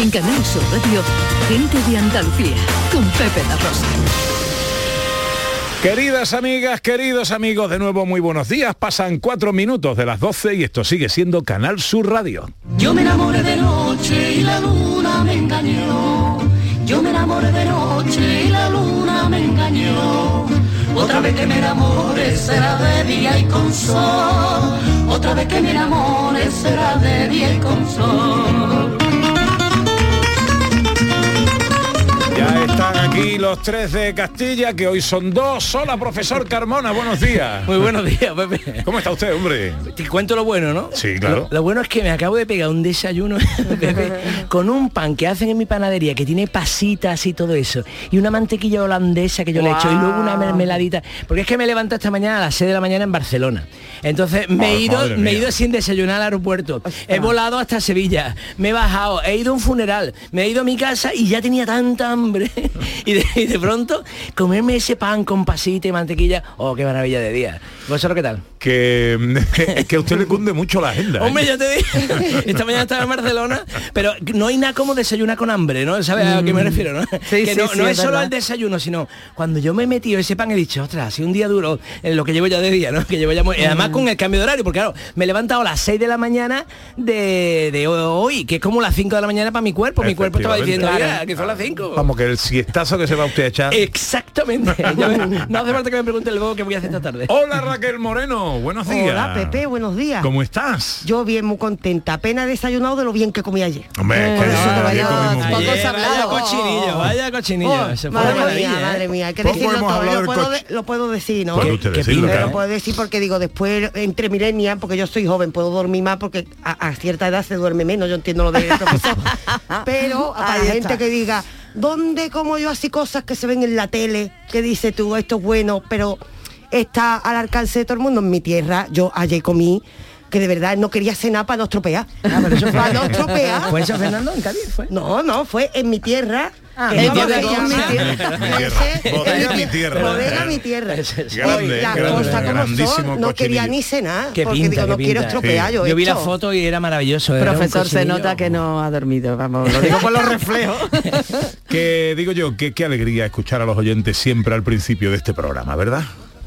En Canal Sur Radio, Gente de Andalucía, con Pepe La Rosa. Queridas amigas, queridos amigos, de nuevo muy buenos días. Pasan cuatro minutos de las 12 y esto sigue siendo Canal Sur Radio. Yo me enamoré de noche y la luna me engañó. Yo me enamoré de noche y la luna me engañó. Otra vez que me enamore será de día y con sol. Otra vez que me enamore será de día y con sol. Ya están aquí los tres de Castilla, que hoy son dos. Hola, profesor Carmona, buenos días. Muy buenos días, Pepe. ¿Cómo está usted, hombre? Te cuento lo bueno, ¿no? Sí, claro. Lo, lo bueno es que me acabo de pegar un desayuno, Pepe, con un pan que hacen en mi panadería, que tiene pasitas y todo eso, y una mantequilla holandesa que yo le echo, y luego una mermeladita. Porque es que me levanto esta mañana a las 6 de la mañana en Barcelona. Entonces me he ido, me he ido sin desayunar al aeropuerto. He volado hasta Sevilla, me he bajado, he ido a un funeral, me he ido a mi casa y ya tenía tanta y, de, y de pronto comerme ese pan con pasita y mantequilla, oh, qué maravilla de día. ¿Vosotros qué tal? Que, es que a usted le cunde mucho la agenda. ¿eh? Hombre, ya te dije, esta mañana estaba en Barcelona, pero no hay nada como desayunar con hambre, ¿no? ¿Sabes a qué me refiero? ¿no? Sí, que sí, no, sí, no es es solo el desayuno, sino cuando yo me he metido ese pan he dicho, ostras, ha sido un día duro, en lo que llevo ya de día, ¿no? Que llevo ya muy- y además con el cambio de horario, porque claro, me he levantado a las 6 de la mañana de, de hoy, que es como las 5 de la mañana para mi cuerpo. Mi cuerpo estaba diciendo, mira, que son las 5. Vamos, que el siestazo que se va usted a echar. Exactamente. Yo no hace falta que me pregunte luego qué voy a hacer esta tarde. Hola Raquel Moreno, buenos días. Hola Pepe, buenos días. ¿Cómo estás? Yo bien muy contenta, apenas he desayunado de lo bien que comí ayer. Hombre, que eso vaya- se ha vaya cochinillo, vaya cochinillo. Oh, madre mía, ¿eh? madre mía, hay que decirlo todo, lo puedo, coche. de- lo puedo decir, ¿no? ¿Qué- qué decirlo, claro. lo puedo decir porque digo, después entre milenias, porque yo soy joven, puedo dormir más porque a, a cierta edad se duerme menos, yo entiendo lo del profesor. Pero para está. gente que diga, ¿dónde como yo así cosas que se ven en la tele? Que dice tú, esto es bueno, pero está al alcance de todo el mundo en mi tierra. Yo ayer comí que de verdad no quería cenar para no estropear. Ah, pero eso para no estropear. ¿Fue San Fernando, en Cádiz? ¿Fue? No, no, fue en mi tierra. Ah, en es mi tierra, en mi tierra. Bodega mi tierra. Ese es. Grande, Oye, las grande, cosas como grandísimo son, no quería ni cenar, Qué porque pinta, digo, qué no quiero estropear yo Yo vi la foto y era maravilloso. era Profesor, se nota que no ha dormido, vamos, lo digo por los reflejos. Que digo yo, que qué alegría escuchar a los oyentes siempre al principio de este programa, ¿verdad?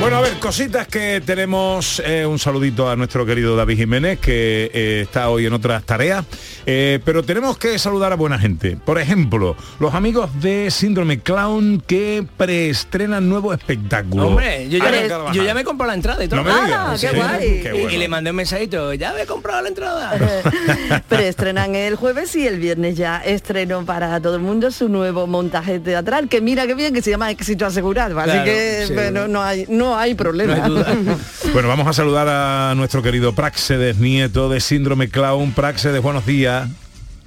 Bueno, a ver, cositas que tenemos. eh, un saludito a nuestro querido David Jiménez, que eh, está hoy en otras tareas. Eh, pero tenemos que saludar a buena gente. Por ejemplo, los amigos de Síndrome Clown que preestrenan nuevo espectáculo. Hombre, yo ya, me, yo ya me he comprado la entrada y todo. No me digas, Ah, ¿en qué guay. Qué Y- bueno. Y le mandé un mensajito, ya me he comprado la entrada. Pero estrenan el jueves y el viernes ya estreno para todo el mundo su nuevo montaje teatral, que mira qué bien, que se llama Éxito Asegurado. Así Claro, que sí. bueno, no hay, no hay problema. No hay duda. Bueno, vamos a saludar a nuestro querido Praxedes, nieto de Síndrome Clown. Praxedes, buenos días.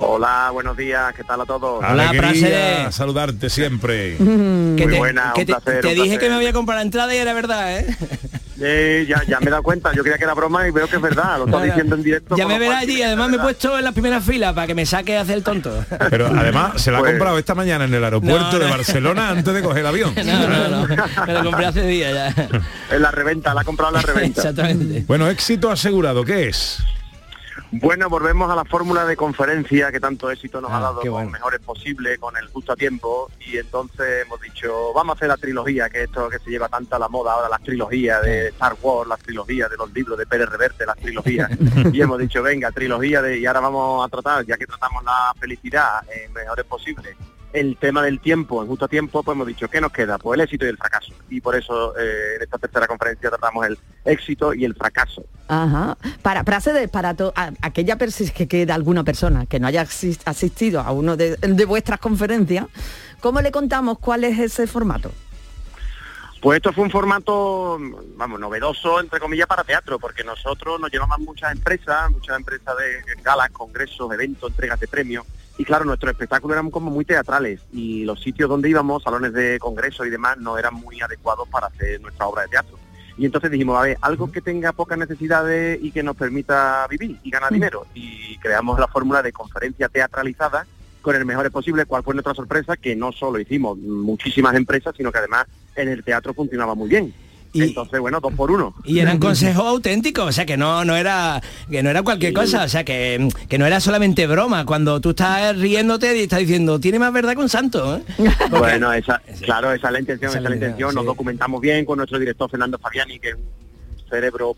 Hola, buenos días, ¿qué tal a todos? Hola, Praxedes. saludarte siempre. que Muy te, buena, que un te- placer, te un dije placer. que me había comprado la entrada y era verdad, ¿eh? Eh, ya, ya me he dado cuenta, yo creía que era broma y veo que es verdad, lo estás diciendo en directo. Ya me verás allí, además me he puesto en la primera fila para que me saque a hacer el tonto. Pero además se la ha Pues- comprado esta mañana en el aeropuerto No, de no. Barcelona antes de coger el avión. No, no, no. Me lo compré hace días ya. En la reventa, la ha comprado en la reventa. Exactamente. Bueno, éxito asegurado, ¿qué es? Bueno, volvemos a la fórmula de conferencia que tanto éxito nos Ah, ha dado qué con bueno. mejores posible, con el justo a tiempo, y entonces hemos dicho, vamos a hacer la trilogía, que esto que se lleva tanto a la moda ahora, las trilogías de Star Wars, las trilogías de los libros de Pérez Reverte, las trilogías, y hemos dicho, venga, trilogía de, y ahora vamos a tratar, ya que tratamos la felicidad en mejores posibles, el tema del tiempo, en justo tiempo, pues hemos dicho, ¿qué nos queda? Pues el éxito y el fracaso. Y por eso eh, en esta tercera conferencia tratamos el éxito y el fracaso. Ajá. Para, hacer de- para to- a- aquella persona que queda alguna persona que no haya asis- asistido a uno de, de vuestras conferencias, ¿cómo le contamos cuál es ese formato? Pues esto fue un formato, vamos, novedoso, entre comillas, para teatro, porque nosotros nos llevaban muchas empresas, muchas empresas de galas, congresos, eventos, entregas de premios, y claro, nuestros espectáculos eran como muy teatrales, y los sitios donde íbamos, salones de congresos y demás, no eran muy adecuados para hacer nuestra obra de teatro. Y entonces dijimos, a ver, algo que tenga pocas necesidades y que nos permita vivir y ganar dinero. Y creamos la fórmula de conferencia teatralizada con el mejor posible. ¿Cuál fue nuestra sorpresa? Que no solo hicimos muchísimas empresas, sino que además en el teatro funcionaba muy bien. Entonces, bueno, dos por uno. Y eran consejos auténticos, o sea que no, no era que no era cualquier Sí. cosa, o sea que, que no era solamente broma. Cuando tú estás riéndote y estás diciendo, tiene más verdad que un santo, ¿eh? Bueno, esa, claro, esa es la intención, Esa esa es la intención. Nos sí. documentamos bien con nuestro director Fernando Fabiani, que es un cerebro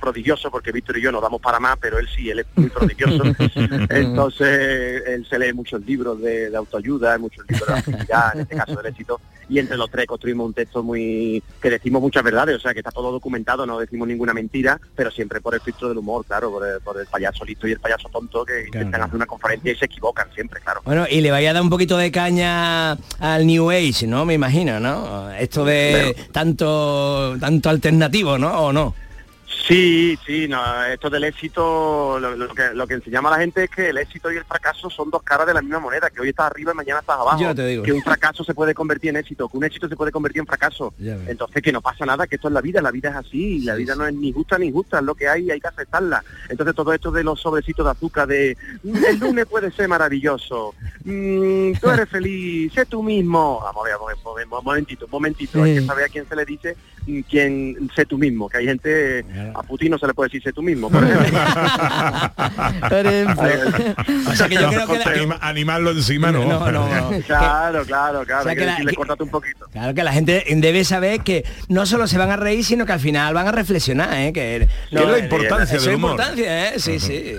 prodigioso, porque Víctor y yo nos damos para más, pero él sí, él es muy prodigioso. Entonces, él se lee muchos libros de, de autoayuda, muchos libros de la felicidad, en este caso del éxito, y entre los tres construimos un texto muy que decimos muchas verdades, o sea, que está todo documentado, no decimos ninguna mentira, pero siempre por el filtro del humor, claro, por el, por el payaso listo y el payaso tonto que intentan hacer una conferencia y se equivocan siempre, claro. Bueno, y le vaya a dar un poquito de caña al New Age, ¿no? Me imagino, ¿no? Esto de tanto tanto alternativo, ¿no? ¿O no? Sí, sí, no, esto del éxito, lo, lo que, lo que enseñamos a la gente es que el éxito y el fracaso son dos caras de la misma moneda, que hoy estás arriba y mañana estás abajo. Yo te digo. Que un fracaso se puede convertir en éxito, que un éxito se puede convertir en fracaso. Ya. Entonces que no pasa nada, que esto es la vida, la vida es así, la vida no es ni justa ni injusta, es lo que hay y hay que aceptarla. Entonces todo esto de los sobrecitos de azúcar de "Mm, el lunes puede ser maravilloso, mm, tú eres feliz, sé tú mismo. Vamos a ver, vamos a ver, un momentito, un momentito, hay que saber a quién se le dice quién sé tú mismo, que hay gente, a Putin no se le puede decir sé tú mismo, por ejemplo. O sea que yo creo que la- Anima- animarlo encima no. No, no, no. Claro, claro, claro, O sea hay que que la- decirle, que- córtate un poquito. Claro que la gente debe saber que no solo se van a reír, sino que al final van a reflexionar, ¿eh? Que no, es la importancia eso del es humor. importancia, ¿eh? Sí, sí.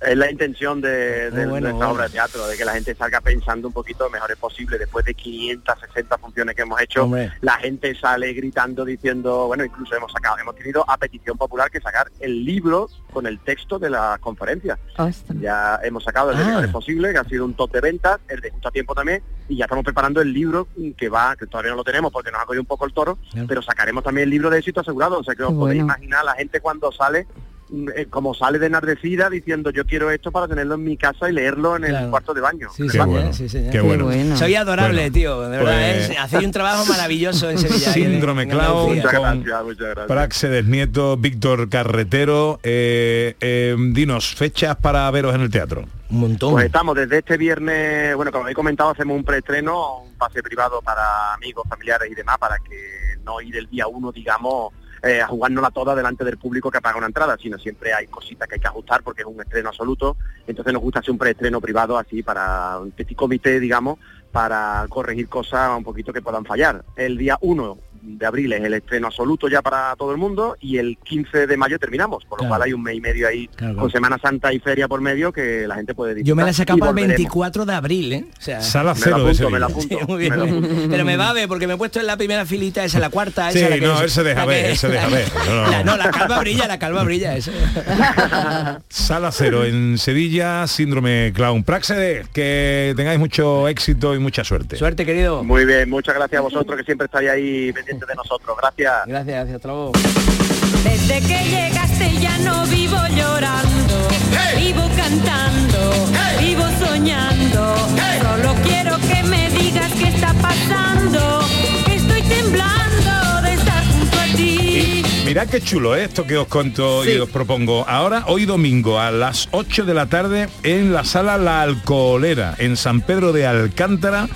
Es la intención de, de bueno, obra de teatro, de que la gente salga pensando un poquito lo mejor es posible. Después de 560 funciones que hemos hecho, Hombre. la gente sale gritando, diciendo, bueno, incluso hemos sacado, hemos tenido a petición popular que sacar el libro con el texto de la conferencia. Ya hemos sacado el de Ah. posible, que ha sido un top de ventas, el de justo a tiempo también, y ya estamos preparando el libro que va, que todavía no lo tenemos porque nos ha cogido un poco el toro, pero sacaremos también el libro de éxito asegurado. O sea que os podéis imaginar la gente cuando sale eh, como sale de enardecida diciendo yo quiero esto para tenerlo en mi casa y leerlo en el cuarto de baño. Sí. ¿eh? sí, señor. Qué bueno. Soy adorable, Bueno, tío, de verdad. pues- ¿eh? Hacéis un trabajo maravilloso en Sevilla. Síndrome en Clown Andalucía. con Praxedes Nieto, Víctor Carretero. eh, eh, dinos, fechas para veros en el teatro. Un montón. Pues estamos desde este viernes, bueno, como he comentado, hacemos un preestreno, un pase privado para amigos, familiares y demás, para que no ir el día uno, digamos, eh, a jugárnosla toda delante del público que paga una entrada, sino siempre hay cositas que hay que ajustar porque es un estreno absoluto. Entonces nos gusta hacer un preestreno privado así para un petit comité, digamos, para corregir cosas un poquito que puedan fallar. El día 1 de abril es el estreno absoluto ya para todo el mundo y el 15 de mayo terminamos, por lo Claro. cual hay un mes y medio ahí Claro, con. Semana Santa y feria por medio que la gente puede Yo me la disfrutar para el volveremos. 24 de abril, ¿eh? O sea, Sala Me la cero de apunto, me la apunto. Sí, muy bien, me la muy bien. apunto. Pero me va a ver porque me he puesto en la primera filita, esa la cuarta, Sí, esa la que no, es- se deja la ver, que- se deja ver. No, La, no. no, la calva brilla, la calva brilla, eso. Sala Cero en Sevilla, Síndrome Clown. Praxedes, que tengáis mucho éxito y mucha suerte. Suerte, querido. Muy bien, muchas gracias a vosotros que siempre estáis ahí pendientes de nosotros. Gracias. Gracias, gracias, hasta luego. Desde que llegaste ya no vivo llorando, vivo cantando, vivo soñando. Solo quiero que me digas qué está pasando. Estoy temblando de estar junto a ti. Mirad qué chulo ¿eh? esto que os cuento y os propongo. Ahora, hoy domingo, a las 8 de la tarde, en la sala La Alcoholera, en San Pedro de Alcántara,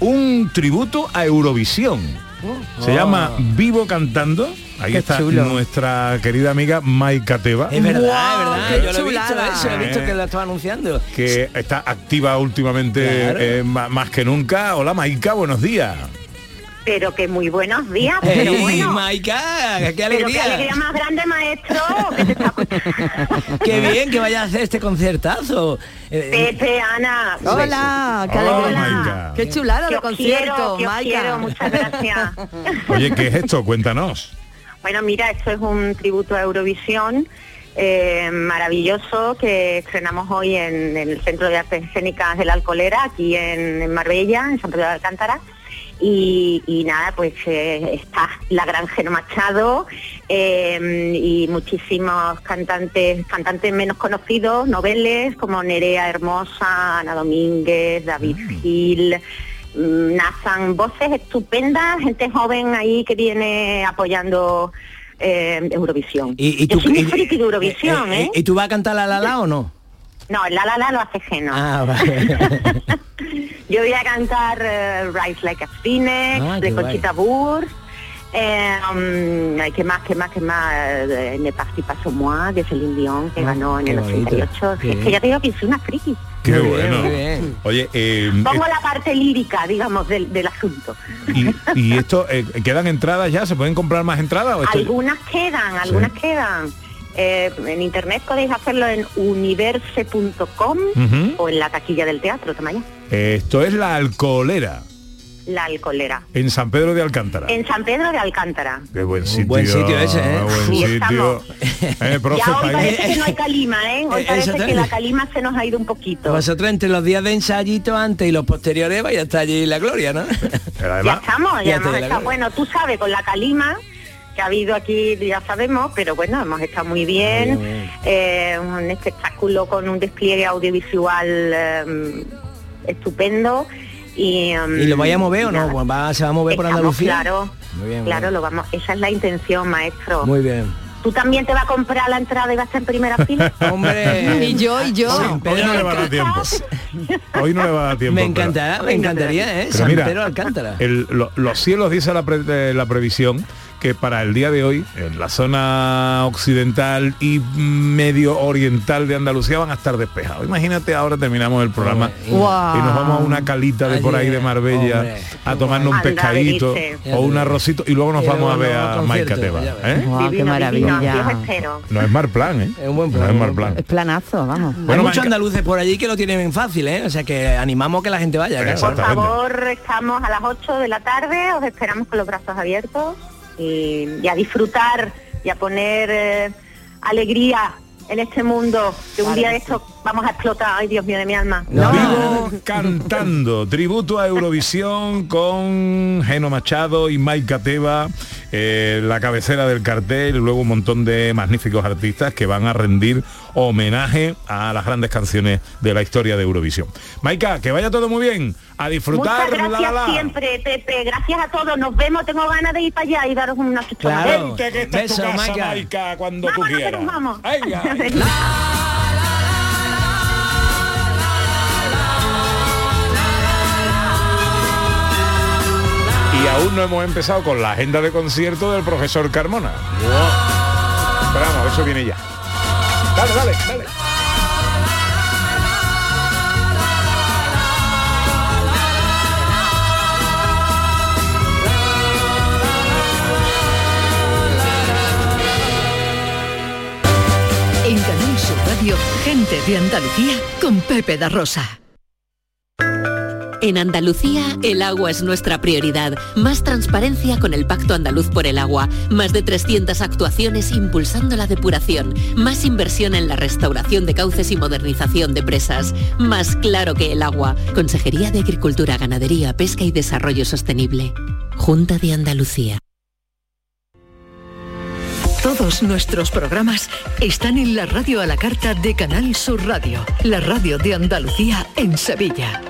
un tributo a Eurovisión. Se Oh. llama Vivo Cantando. Ahí Qué está chulo. nuestra querida amiga Maika Teba. Es verdad, Guau, es verdad. qué Yo lo he visto eso, he visto Eh. que lo estaba anunciando. que está activa últimamente Claro. eh, más que nunca. Hola Maika, buenos días. Pero que muy buenos días, pero ¡Ey, bueno. Maika! ¡Qué Pero qué alegría! alegría más grande, maestro. que te está- ¡Qué bien que vaya a hacer este concertazo! Eh, Pepe, Ana. Hola, qué Hola, alegría. Maika. Qué chulada Que de concierto, quiero, muchas gracias. Oye, ¿qué es esto? Cuéntanos. Bueno, mira, esto es un tributo a Eurovisión eh, maravilloso que estrenamos hoy en, en el Centro de Artes Escénicas de la Alcolera, aquí en, en Marbella, en San Pedro de Alcántara. Y, y nada, pues eh, está la gran Geno Machado eh, y muchísimos cantantes, cantantes menos conocidos, noveles como Nerea Hermosa, Ana Domínguez, David Gil, mm, Nathan, voces estupendas, gente joven ahí que viene apoyando eh, Eurovisión. y, y Yo tú, soy muy y- friki de Eurovisión, eh, ¿eh? ¿Y tú vas a cantar la la la o no? No, el la la la lo hace Geno. Ah, vale. Yo voy a cantar eh, Rise Like a Phoenix, Ah, de Conchita Burr. Eh, um, ¿Qué más, qué más, qué más? Eh, Ne Parti Pas sur Moi, de Celine Dion, que Ah, ganó en el bonito, 88. qué Es que ya te digo que soy una friki. Qué Muy bueno. bien. Oye, eh, Pongo la parte lírica, digamos, del, del asunto. y, y esto, eh, ¿quedan entradas ya? ¿Se pueden comprar más entradas? O esto- Algunas quedan, algunas quedan. Eh, en internet podéis hacerlo en universe.com Ujú. o en la taquilla del teatro, toma ya. Esto es la alcoholera, La alcolera. en San Pedro de Alcántara. En San Pedro de Alcántara. Qué buen sitio. buen sitio ese, ¿eh? qué buen Sí, sitio. Eh, profe, Ya hoy pa' parece que no hay calima, ¿eh? Hoy Eh, parece que la calima se nos ha ido un poquito. Vosotros entre los días de ensayito antes y los posteriores vais a estar allí la gloria, ¿no? Pero Ya estamos, Ya hemos estado, bueno, tú sabes, con la calima que ha habido aquí, ya sabemos, pero bueno, hemos estado muy bien, Muy bien, eh, un espectáculo con un despliegue audiovisual eh, estupendo y, em, ¿Y lo vais a mover o no? nada. Pues va- ¿Se va a mover por Estamos, Andalucía? Claro, Muy bien, muy claro, bien. lo vamos, esa es la intención, maestro. Muy bien. ¿Tú también te vas a comprar la entrada y vas a estar en primera fila? Hombre. Y yo, y yo. hoy, hoy no le va a dar tiempo. Hoy no le va a dar tiempo. Me pero- encantará, me encantaría, ¿eh? Pero San mira, Pedro Alcántara. el- lo- los cielos dice la, pre- eh, la previsión que para el día de hoy en la zona occidental y medio oriental de Andalucía van a estar despejados. Imagínate ahora terminamos el programa Hombre, y Guau. nos vamos a una calita de por ahí de Marbella Hombre, a tomarnos un pescadito o un arrocito y luego nos Y vamos a ver a vamos a Maika concierto, Teba. ¿eh? Qué maravilla. No es mal plan, ¿eh? Es un buen plan, No es mal un plan. Es planazo, vamos. Bueno, Hay muchos andaluces por allí que lo tienen fácil, ¿eh? O sea que animamos que la gente vaya. claro. Por favor, estamos a las 8 de la tarde, os esperamos con los brazos abiertos y, y a disfrutar y a poner eh, alegría en este mundo, que un día de esto vamos a explotar, ay Dios mío de mi alma. Vivo cantando, tributo a Eurovisión con Geno Machado y Maika Teba, eh, la cabecera del cartel, y luego un montón de magníficos artistas que van a rendir homenaje a las grandes canciones de la historia de Eurovisión. Maika, que vaya todo muy bien, a disfrutar. Muchas gracias la, la. siempre, Pepe. Gracias a todos. Nos vemos. Tengo ganas de ir para allá y daros una. Claro. Vente, que esta es tu Beso, casa, Maika. Maika, cuando tú Vámonos, quieras. vamos. Venga. Y aún no hemos empezado con la agenda de concierto del profesor Carmona. Esperamos, eso viene ya. Dale, dale, dale. En Canal Sur Radio, gente de Andalucía con Pepe da Rosa. En Andalucía, el agua es nuestra prioridad. Más transparencia con el Pacto Andaluz por el Agua. Más de 300 actuaciones impulsando la depuración. Más inversión en la restauración de cauces y modernización de presas. Más claro que el agua. Consejería de Agricultura, Ganadería, Pesca y Desarrollo Sostenible. Junta de Andalucía. Todos nuestros programas están en la radio a la carta de Canal Sur Radio, la radio de Andalucía en Sevilla.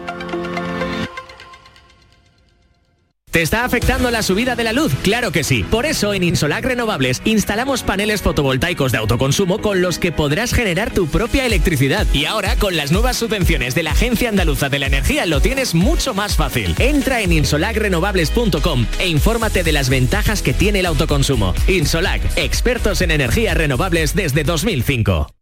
¿Te está afectando la subida de la luz? Claro que sí. Por eso en Insolac Renovables instalamos paneles fotovoltaicos de autoconsumo con los que podrás generar tu propia electricidad. Y ahora con las nuevas subvenciones de la Agencia Andaluza de la Energía lo tienes mucho más fácil. Entra en insolacrenovables.com e infórmate de las ventajas que tiene el autoconsumo. Insolac, expertos en energías renovables desde 2005.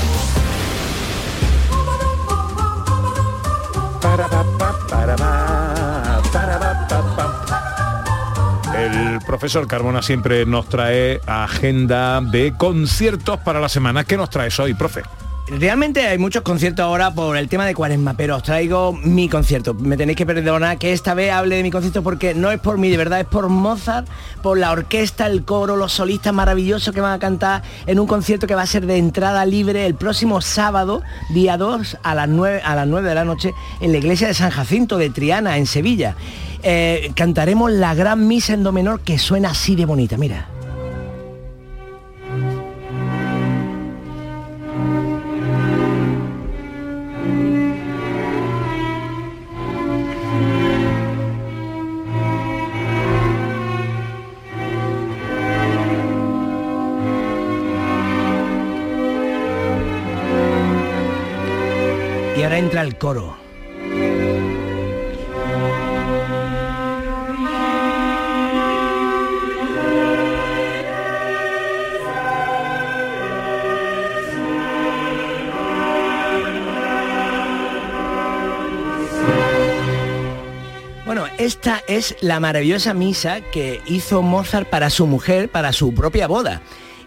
Profesor Carmona siempre nos trae agenda de conciertos para la semana. ¿Qué nos traes hoy, profe? Realmente hay muchos conciertos ahora por el tema de cuaresma, pero os traigo mi concierto. Me tenéis que perdonar que esta vez hable de mi concierto porque no es por mí, de verdad, es por Mozart, por la orquesta, el coro, los solistas maravillosos que van a cantar en un concierto que va a ser de entrada libre el próximo sábado, día 2, a las 9, a las 9 de la noche, en la iglesia de San Jacinto de Triana, en Sevilla. Eh, cantaremos la gran misa en do menor que suena así de bonita, mira. Coro. Bueno, esta es la maravillosa misa que hizo Mozart para su mujer, para su propia boda.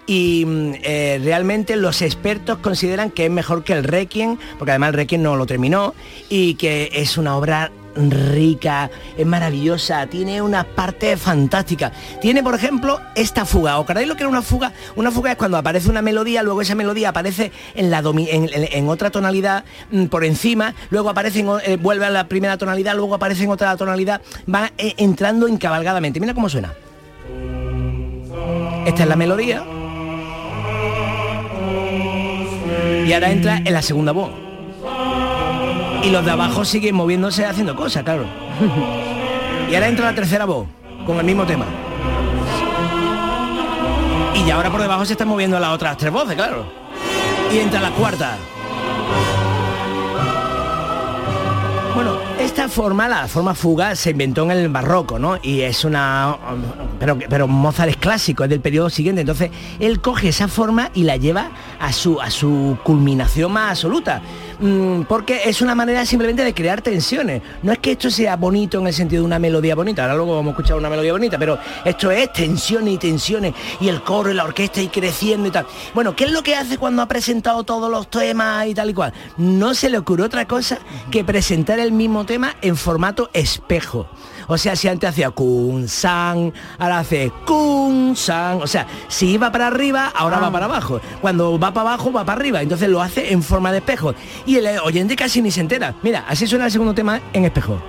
Y mm, eh, realmente los expertos consideran que es mejor que el Requiem, porque además el Requiem no lo terminó, y que es una obra rica, es maravillosa, tiene una parte fantástica. Tiene, por ejemplo, esta fuga. ¿Os acordáis lo que era una fuga? Una fuga es cuando aparece una melodía, luego esa melodía aparece en, la domi- en, otra tonalidad mm, por encima, luego aparece, eh, vuelve a la primera tonalidad, luego aparece en otra tonalidad, va eh, entrando encabalgadamente. Mira cómo suena. Esta es la melodía. Y ahora entra en la segunda voz. Y los de abajo siguen moviéndose haciendo cosas, claro. Y ahora entra la tercera voz, con el mismo tema. Y ahora por debajo se están moviendo las otras tres voces, claro. Y entra la cuarta. Esta forma, la forma fuga, se inventó en el barroco, ¿no? Y es una... Pero, pero Mozart es clásico, es del periodo siguiente. Entonces, él coge esa forma y la lleva a su, a su culminación más absoluta. Mm, porque es una manera simplemente de crear tensiones. No es que esto sea bonito en el sentido de una melodía bonita. Ahora luego vamos a escuchar una melodía bonita, pero esto es tensiones y tensiones. Y el coro y la orquesta y creciendo y tal. Bueno, ¿qué es lo que hace cuando ha presentado todos los temas y tal y cual? No se le ocurrió otra cosa que presentar el mismo tema en formato espejo. O sea, si antes hacía kun san, ahora hace kun san. O sea, si iba para arriba, ahora va para abajo. Cuando va para abajo, va para arriba. Entonces lo hace en forma de espejo. Y el oyente casi ni se entera. Mira, así suena el segundo tema en espejo.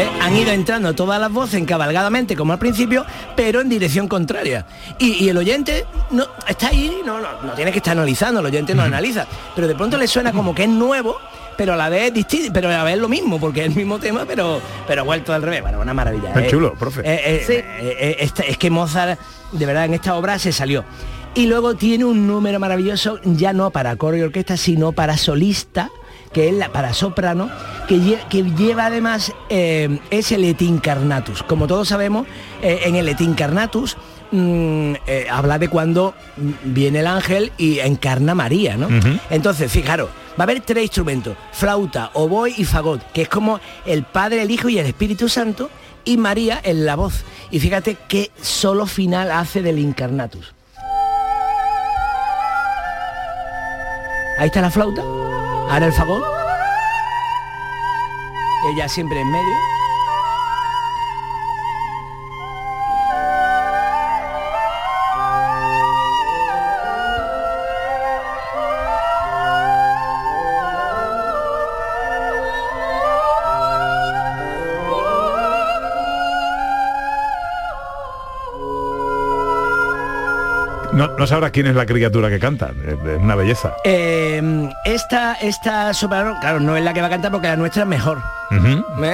¿Ves? Han ido entrando todas las voces encabalgadamente como al principio, pero en dirección contraria. Y, y el oyente no está ahí, no, no, no tiene que estar analizando, el oyente no analiza, pero de pronto le suena como que es nuevo, pero a la vez es distinto, pero a la vez es lo mismo, porque es el mismo tema, pero, pero vuelto al revés. Bueno, una maravilla. Qué Eh, chulo, profe. eh, eh, eh, eh, esta- es que Mozart, de verdad, en esta obra se salió. Y luego tiene un número maravilloso, ya no para coro y orquesta, sino para solista, que es la, para soprano, que, lle- que lleva además, eh, es el Et Incarnatus. Como todos sabemos, eh, en el Et Incarnatus mm, eh, habla de cuando viene el ángel y encarna a María, ¿no? Entonces, fijaros, va a haber tres instrumentos, flauta, oboe y fagot, que es como el Padre, el Hijo y el Espíritu Santo, y María en la voz. Y fíjate qué solo final hace del Incarnatus. Ahí está la flauta. Ahora el fagot. Ella siempre en medio. No, sabrás quién es la criatura que canta. Es es una belleza. Eh, esta, esta soprano, claro, no es la que va a cantar porque la nuestra es mejor.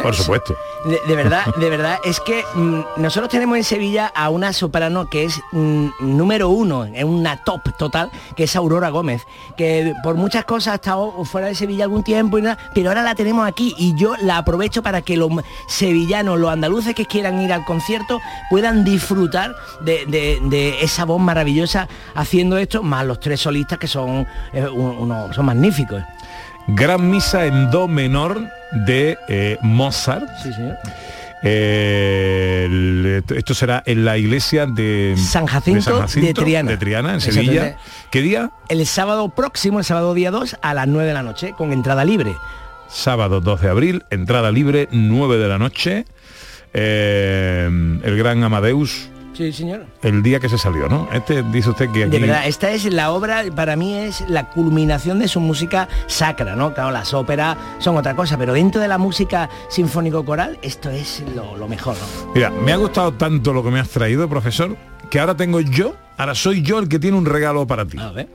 Por supuesto. De, de verdad, de verdad, es que mm, nosotros tenemos en Sevilla a una soprano que es mm, número uno, es una top total, que es Aurora Gómez, que por muchas cosas ha estado fuera de Sevilla algún tiempo, y nada, pero ahora la tenemos aquí y yo la aprovecho para que los sevillanos, los andaluces que quieran ir al concierto, puedan disfrutar de, de- de esa voz maravillosa haciendo esto, más los tres solistas que son, eh, un- uno- son magníficos. Gran misa en do menor de eh, Mozart. Sí, señor. Eh, el- esto será en la iglesia de San Jacinto de Triana. de Triana, en. Sevilla. ¿Qué día? El sábado próximo, el sábado día 2, a las 9 de la noche, con entrada libre. Sábado 2 de abril, entrada libre, 9 de la noche. Eh, el gran Amadeus, Sí, señor. el día que se salió, ¿no? Este dice usted que aquí... De verdad, esta es la obra, para mí es la culminación de su música sacra, ¿no? Claro, las óperas son otra cosa, pero dentro de la música sinfónico-coral, esto es lo, lo mejor, ¿no? Mira, me ha gustado tanto lo que me has traído, profesor, que ahora tengo yo, ahora soy yo el que tiene un regalo para ti. A ver.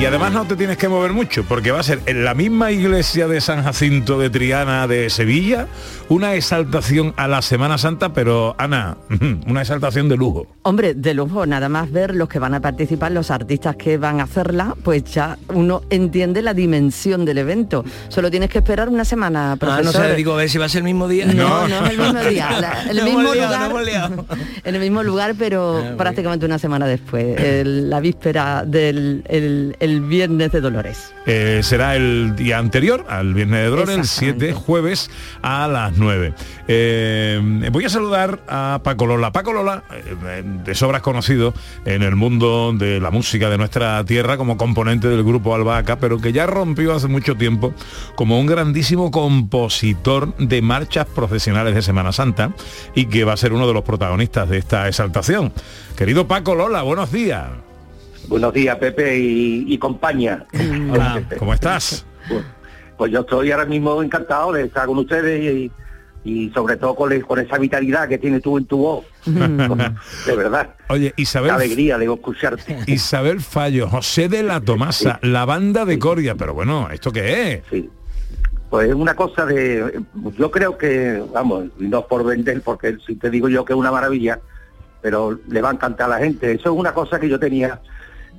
Y además no te tienes que mover mucho, porque va a ser en la misma iglesia de San Jacinto de Triana de Sevilla, una exaltación a la Semana Santa, pero Ana, una exaltación de lujo. Hombre, de lujo, nada más ver los que van a participar, los artistas que van a hacerla, pues ya uno entiende la dimensión del evento. Solo tienes que esperar una semana, Ah, profesor. no sé, digo, a ver si va a ser el mismo día. No, no es el mismo día. la- el Nos mismo hemos liado, lugar. en el mismo lugar, pero prácticamente una semana después, el- la víspera del el, el viernes de Dolores. Eh, será el día anterior, al Viernes de Dolores, el 7, jueves a las 9. Eh, voy a saludar a Paco Lola. Paco Lola, eh, de sobras conocido en el mundo de la música de nuestra tierra como componente del grupo Albahaca, pero que ya rompió hace mucho tiempo como un grandísimo compositor de marchas profesionales de Semana Santa y que va a ser uno de los protagonistas de esta exaltación. Querido Paco Lola, buenos días. Buenos días, Pepe y, y compañía. Hola, ¿cómo estás? Pues yo estoy ahora mismo encantado de estar con ustedes y, y sobre todo con, con esa vitalidad que tienes tú en tu voz. de verdad. Oye, Isabel. Qué alegría de escucharte. Isabel Fallo, José de la Tomasa, la banda de Coria, pero bueno, ¿esto qué es? Sí. Pues es una cosa de, yo creo que, vamos, no por vender, porque si te digo yo que es una maravilla, pero le va a encantar a la gente. Eso es una cosa que yo tenía,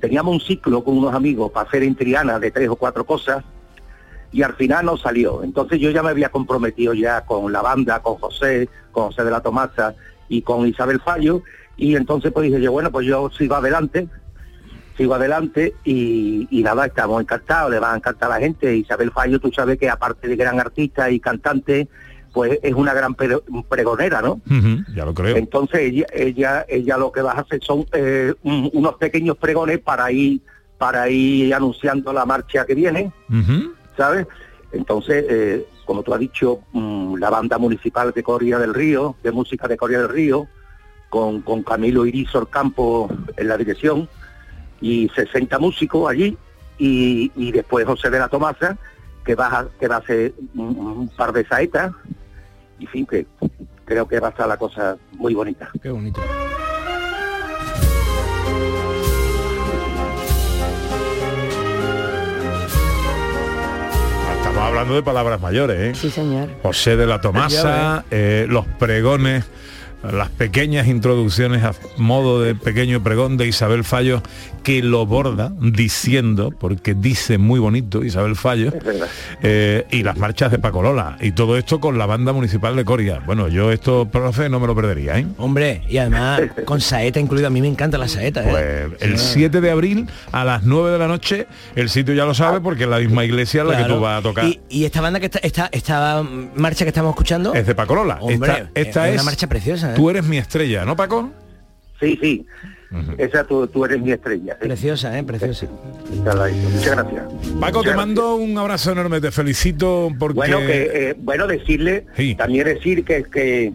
teníamos un ciclo con unos amigos para hacer en Triana de tres o cuatro cosas, y al final no salió. Entonces yo ya me había comprometido ya con la banda, con José, con José de la Tomasa y con Isabel Fallo, y entonces pues dije yo, bueno, pues yo sigo adelante, sigo adelante y, y nada, estamos encantados, le va a encantar a la gente. Isabel Fallo, tú sabes que aparte de gran artista y cantante, pues es una gran pre- pregonera, ¿no? Ya lo creo. Entonces ella, ella, ella lo que va a hacer son eh, un- unos pequeños pregones para ir, para ir anunciando la marcha que viene. ¿sabes? Entonces, eh, como tú has dicho, mm, la banda municipal de Coria del Río, de música de Coria del Río, con, con Camilo Irizor Campo en la dirección, y 60 músicos allí, y, y después José de la Tomasa, que va a, que va a hacer un, un par de saetas, y fin, que creo que va a estar la cosa muy bonita. Qué bonito. Estamos hablando de palabras mayores, ¿eh? Sí, señor. José de la Tomasa, eh, los pregones las pequeñas introducciones a modo de pequeño pregón de Isabel Fallo que lo borda diciendo, porque dice muy bonito Isabel Fallo, eh, y las marchas de Paco Lola, y todo esto con la banda municipal de Coria. Bueno, yo esto, profe, no me lo perdería, ¿eh? Hombre, y además con saeta incluida, a mí me encanta la saeta. ¿eh? Pues el 7 de abril a las 9 de la noche, el sitio ya lo sabe porque es la misma iglesia en la que tú vas a tocar. Y, y esta banda que está, esta, esta marcha que estamos escuchando Es de Paco Lola. Hombre, esta esta es es, una marcha preciosa. ¿Eh? Tú eres mi estrella, ¿no, Paco? Sí, sí. Esa tú, tú eres mi estrella. ¿sí? Preciosa, ¿eh? Preciosa. Muchas gracias. Paco, te mando un abrazo enorme, te felicito porque... Bueno, que, eh, bueno, decirle, también decir que, que,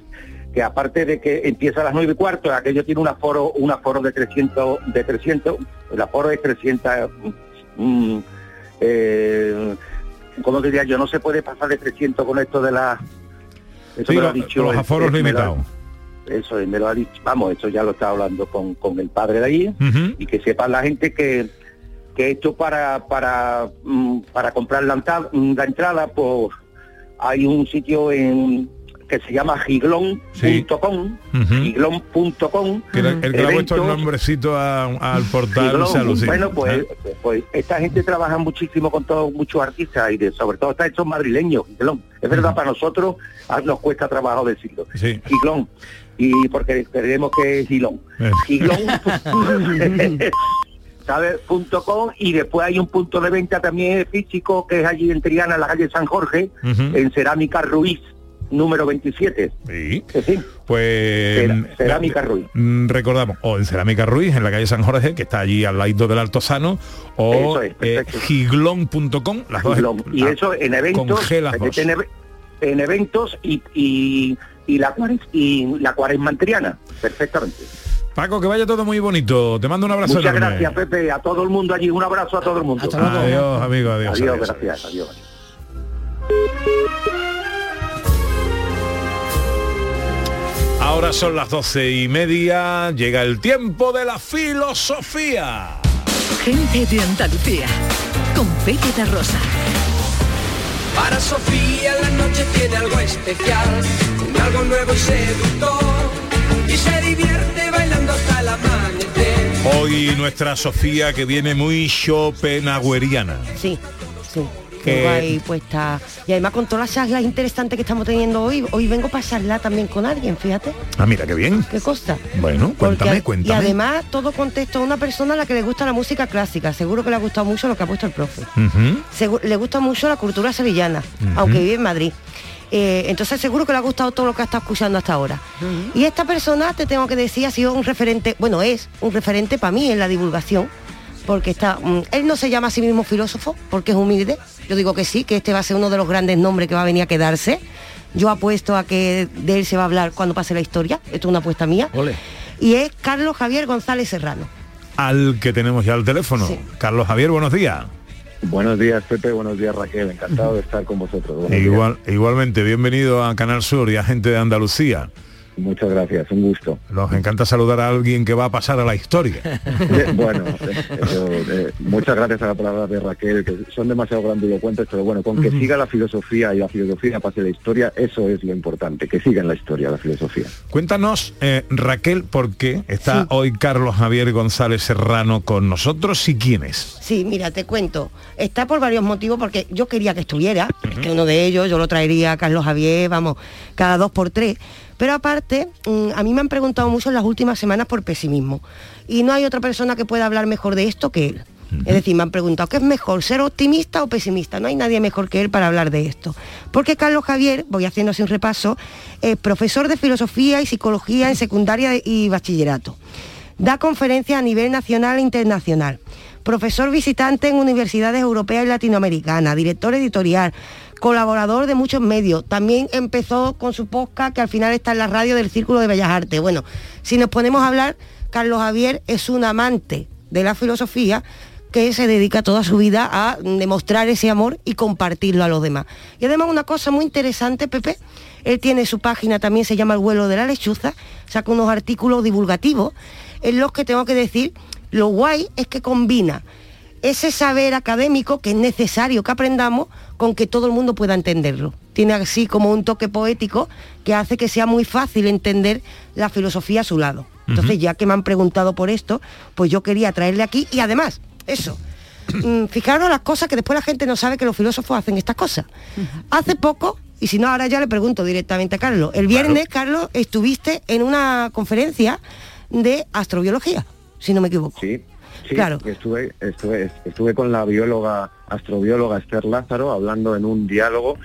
que aparte de que empieza a las nueve y cuarto, aquello tiene un aforo, un aforo de 300, de 300, el aforo es 300, mm, eh, ¿cómo diría yo? No se puede pasar de 300 con esto de la... Eso Sí, me lo ha lo- dicho los aforos limitados. Eso es, me lo ha dicho, vamos, eso ya lo está hablando con, con el padre de ahí Ujú. y que sepa la gente que que esto para para mm, para comprar la, entrada- la entrada pues hay un sitio en que se llama giglón.com Ujú. giglón.com Que era- el que ha puesto el nombrecito al portal Giglón. bueno pues, ¿eh? pues esta gente trabaja muchísimo con todos muchos artistas y de, sobre todo está estos madrileños Giglón es verdad para nosotros ah, nos cuesta trabajo decirlo Sí. Giglón y porque creemos que es Gilón Eh. Punto com y después hay un punto de venta también físico que es allí en Triana, en la calle San Jorge, en Cerámica Ruiz, número 27. Sí. Sí. Pues Cera- Cerámica Ruiz. mm, recordamos, o en Cerámica Ruiz, en la calle San Jorge, que está allí al lado del Altozano, o es, eh, giglón.com, las dos. Giglón. Y ah, eso en eventos, en, en eventos y, y, y la cuares, y la cuaresma en Triana, perfectamente. Paco, que vaya todo muy bonito. Te mando un abrazo Muchas enorme. gracias, Pepe, a todo el mundo allí, un abrazo a todo el mundo. Adiós, amigo, adiós. Adiós, adiós. gracias, adiós. Ahora son las doce y media, llega el tiempo de la filosofía. Gente de Andalucía, con Pepe de Rosa. Para Sofía la noche tiene algo especial, un algo nuevo y seductor, y se divierte bailando hasta el amanecer. Hoy nuestra Sofía que viene muy schopenhaueriana. Sí, sí. Que- ahí puesta. Y además con todas las charlas interesantes que estamos teniendo hoy, hoy vengo para charlar también con alguien, fíjate. Ah, mira, qué bien. ¿Qué cosa? Bueno, Porque cuéntame, a- cuéntame. Y además todo contexto a una persona a la que le gusta la música clásica. Seguro que le ha gustado mucho lo que ha puesto el profe. Segu- le gusta mucho la cultura sevillana, aunque vive en Madrid. Eh, entonces seguro que le ha gustado todo lo que ha estado escuchando hasta ahora. Y esta persona, te tengo que decir, ha sido un referente, bueno, es un referente para mí en la divulgación, porque está, mm, él no se llama a sí mismo filósofo, porque es humilde. Yo digo que sí, que este va a ser uno de los grandes nombres que va a venir a quedarse. Yo apuesto a que de él se va a hablar cuando pase la historia, esto es una apuesta mía. Y es Carlos Javier González Serrano. Al que tenemos ya al teléfono. Carlos Javier, buenos días. Buenos días, Pepe. Buenos días, Raquel. Encantado de estar con vosotros. Buenos días. Igual, igualmente, bienvenido a Canal Sur y a gente de Andalucía. Muchas gracias, un gusto. Nos encanta saludar a alguien que va a pasar a la historia. Eh, bueno, eh, eh, muchas gracias a la palabra de Raquel, que son demasiado grandilocuentes, pero bueno, con que siga la filosofía y la filosofía pase la historia, eso es lo importante, que siga en la historia la filosofía. Cuéntanos, eh, Raquel, por qué está hoy Carlos Javier González Serrano con nosotros y quién es. Sí, mira, te cuento. Está por varios motivos porque yo quería que estuviera, es que uno de ellos yo lo traería a Carlos Javier, vamos, cada dos por tres. Pero aparte, mm, a mí me han preguntado mucho en las últimas semanas por pesimismo. Y no hay otra persona que pueda hablar mejor de esto que él. Es decir, me han preguntado, ¿qué es mejor, ser optimista o pesimista? No hay nadie mejor que él para hablar de esto. Porque Carlos Javier, voy haciendo así un repaso, es profesor de filosofía y psicología en secundaria y bachillerato. Da conferencias a nivel nacional e internacional. Profesor visitante en universidades europeas y latinoamericanas, director editorial, colaborador de muchos medios. También empezó con su podcast que al final está en la radio del Círculo de Bellas Artes. Bueno, si nos ponemos a hablar, Carlos Javier es un amante de la filosofía que se dedica toda su vida a demostrar ese amor y compartirlo a los demás. Y además una cosa muy interesante, Pepe, él tiene su página, también se llama El vuelo de la lechuza, saca unos artículos divulgativos en los que tengo que decir, lo guay es que combina ese saber académico que es necesario que aprendamos con que todo el mundo pueda entenderlo. tiene así como un toque poético que hace que sea muy fácil entender la filosofía a su lado. Entonces, ya que me han preguntado por esto, pues yo quería traerle aquí y además, eso, mm, fijaros las cosas que después la gente no sabe que los filósofos hacen estas cosas. Hace poco, y si no ahora ya le pregunto directamente a Carlos, el viernes, Carlos, estuviste en una conferencia de astrobiología, si no me equivoco. Sí, sí, Claro. estuve, estuve, estuve con la bióloga, astrobióloga Esther Lázaro hablando en un diálogo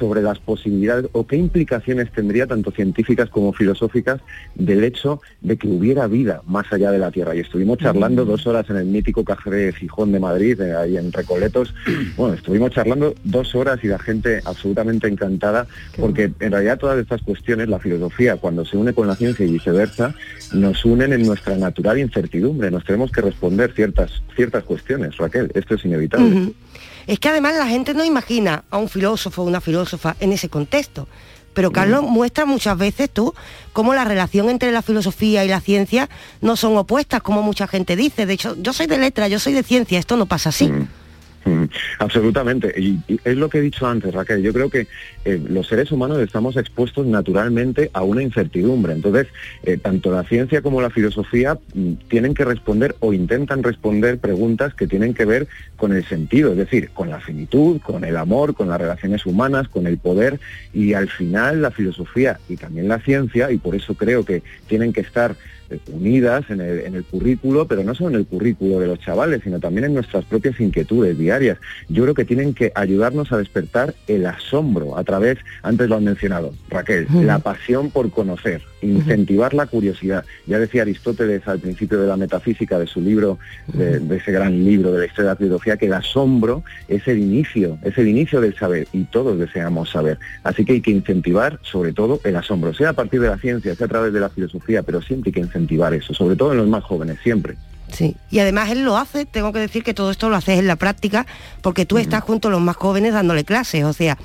sobre las posibilidades o qué implicaciones tendría tanto científicas como filosóficas del hecho de que hubiera vida más allá de la Tierra. Y estuvimos charlando dos horas en el mítico café de Gijón de Madrid, eh, ahí en Recoletos. Bueno, estuvimos charlando dos horas y la gente absolutamente encantada, porque en realidad todas estas cuestiones, la filosofía, cuando se une con la ciencia y viceversa, nos unen en nuestra natural incertidumbre. Nos tenemos que responder ciertas, ciertas cuestiones, Raquel. Esto es inevitable. Ujú. Es que además la gente no imagina a un filósofo o una filósofa en ese contexto. Pero Carlos muestra muchas veces tú cómo la relación entre la filosofía y la ciencia no son opuestas, como mucha gente dice. De hecho, yo soy de letra, yo soy de ciencia, esto no pasa así. Mm, Absolutamente. Y, es lo que he dicho antes, Raquel. Yo creo que eh, los seres humanos estamos expuestos naturalmente a una incertidumbre. Entonces, eh, tanto la ciencia como la filosofía mm, tienen que responder o intentan responder preguntas que tienen que ver con el sentido, es decir, con la finitud, con el amor, con las relaciones humanas, con el poder. Y al final la filosofía y también la ciencia, y por eso creo que tienen que estar unidas en el, en el currículo, pero no solo en el currículo de los chavales, sino también en nuestras propias inquietudes diarias. Yo creo que tienen que ayudarnos a despertar el asombro a través, antes lo han mencionado, Raquel, la pasión por conocer, incentivar la curiosidad. Ya decía Aristóteles al principio de la metafísica de su libro, de, de ese gran libro de la historia de la filosofía, que el asombro es el inicio, es el inicio del saber y todos deseamos saber. Así que hay que incentivar sobre todo el asombro, sea a partir de la ciencia, sea a través de la filosofía, pero siempre hay que incentivar eso, sobre todo en los más jóvenes, siempre. Sí, y además él lo hace, tengo que decir que todo esto lo haces en la práctica, porque tú estás junto a los más jóvenes dándole clases, o sea,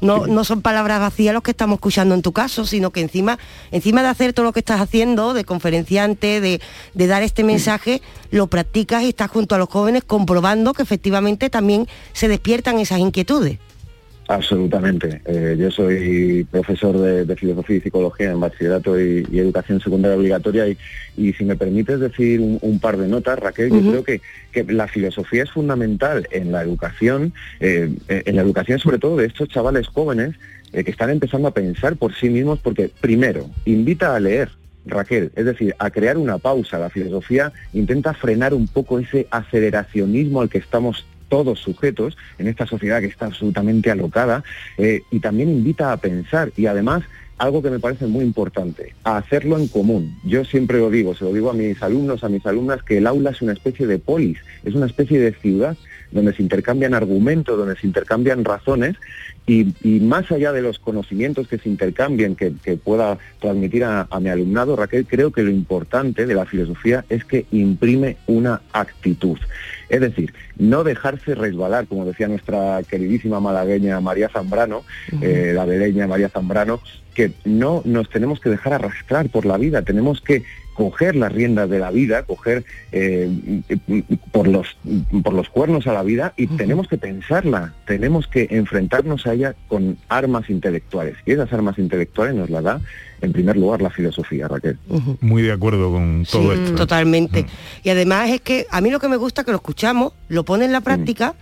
no, no son palabras vacías los que estamos escuchando en tu caso, sino que encima, encima de hacer todo lo que estás haciendo, de conferenciante, de, de dar este mensaje, lo practicas y estás junto a los jóvenes comprobando que efectivamente también se despiertan esas inquietudes. Absolutamente. Eh, yo soy profesor de, de filosofía y psicología en bachillerato y, y educación secundaria obligatoria y, y si me permites decir un, un par de notas, Raquel, yo creo que, que la filosofía es fundamental en la educación, eh, en la educación sobre todo de estos chavales jóvenes eh, que están empezando a pensar por sí mismos porque primero invita a leer. Raquel, es decir, a crear una pausa. La filosofía intenta frenar un poco ese aceleracionismo al que estamos todos sujetos en esta sociedad que está absolutamente alocada eh, y también invita a pensar y además algo que me parece muy importante, a hacerlo en común. Yo siempre lo digo, se lo digo a mis alumnos, a mis alumnas, que el aula es una especie de polis, es una especie de ciudad donde se intercambian argumentos, donde se intercambian razones y, y más allá de los conocimientos que se intercambien, que, que pueda transmitir a, a mi alumnado, Raquel, creo que lo importante de la filosofía es que imprime una actitud. Es decir, no dejarse resbalar, como decía nuestra queridísima malagueña María Zambrano, eh, la beleña María Zambrano, que no nos tenemos que dejar arrastrar por la vida, tenemos que coger las riendas de la vida, coger eh, por, los, por los cuernos a la vida y tenemos que pensarla, tenemos que enfrentarnos a ella con armas intelectuales. Y esas armas intelectuales nos las da, en primer lugar, la filosofía, Raquel. Muy de acuerdo con todo Sí, esto. Totalmente. Y además es que a mí lo que me gusta es que lo escuchamos, lo pone en la práctica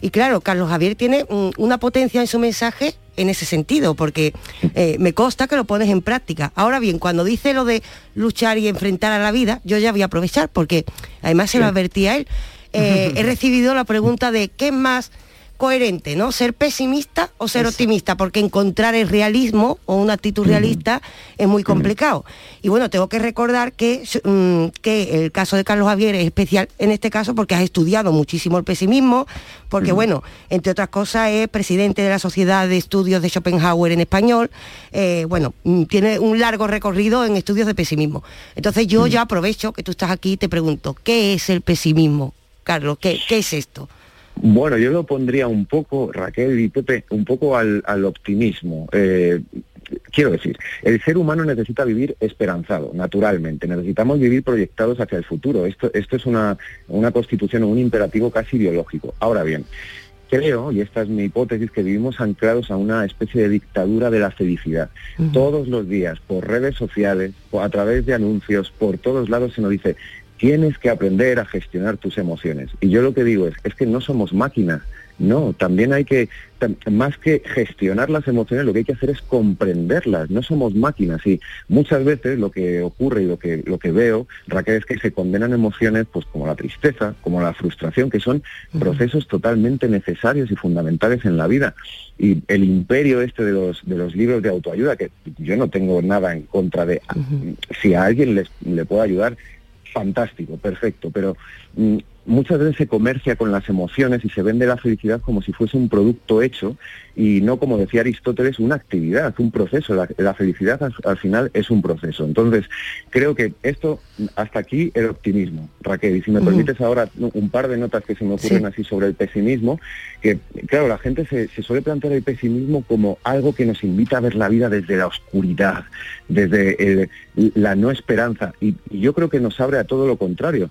y claro, Carlos Javier tiene mm, una potencia en su mensaje en ese sentido, porque eh, me consta que lo pones en práctica. Ahora bien, cuando dice lo de luchar y enfrentar a la vida, yo ya voy a aprovechar, porque además se lo advertí a él. Eh, he recibido la pregunta de qué es más coherente, ¿no? Ser pesimista o ser optimista, porque encontrar el realismo o una actitud realista es muy complicado. Y bueno, tengo que recordar que, mm, que el caso de Carlos Javier es especial en este caso porque has estudiado muchísimo el pesimismo, porque bueno, entre otras cosas es presidente de la Sociedad de Estudios de Schopenhauer en español, eh, bueno, mm, tiene un largo recorrido en estudios de pesimismo. Entonces yo ya aprovecho que tú estás aquí y te pregunto, ¿qué es el pesimismo? Carlos, ¿qué, qué es esto? Bueno, yo lo pondría un poco, Raquel y Pepe, un poco al, al optimismo. Eh, quiero decir, el ser humano necesita vivir esperanzado, naturalmente. Necesitamos vivir proyectados hacia el futuro. Esto, esto es una, una constitución o un imperativo casi biológico. Ahora bien, creo, y esta es mi hipótesis, que vivimos anclados a una especie de dictadura de la felicidad. Todos los días, por redes sociales, a través de anuncios, por todos lados se nos dice, tienes que aprender a gestionar tus emociones. Y yo lo que digo es, es que no somos máquinas. No, también hay que, más que gestionar las emociones, lo que hay que hacer es comprenderlas. No somos máquinas y muchas veces lo que ocurre y lo que, lo que veo, Raquel, es que se condenan emociones pues como la tristeza, como la frustración, que son procesos totalmente necesarios y fundamentales en la vida. Y el imperio este de los, de los libros de autoayuda, que yo no tengo nada en contra de, si a alguien les, le puedo ayudar, fantástico, perfecto, pero mm, muchas veces se comercia con las emociones y se vende la felicidad como si fuese un producto hecho y no, como decía Aristóteles, una actividad, un proceso. La, la felicidad al, al final es un proceso. Entonces, creo que esto, hasta aquí el optimismo, Raquel. Y si me permites ahora un par de notas que se me ocurren Sí. así sobre el pesimismo, que claro, la gente se, se suele plantear el pesimismo como algo que nos invita a ver la vida desde la oscuridad, desde el- la no esperanza. Y, y yo creo que nos abre a todo lo contrario.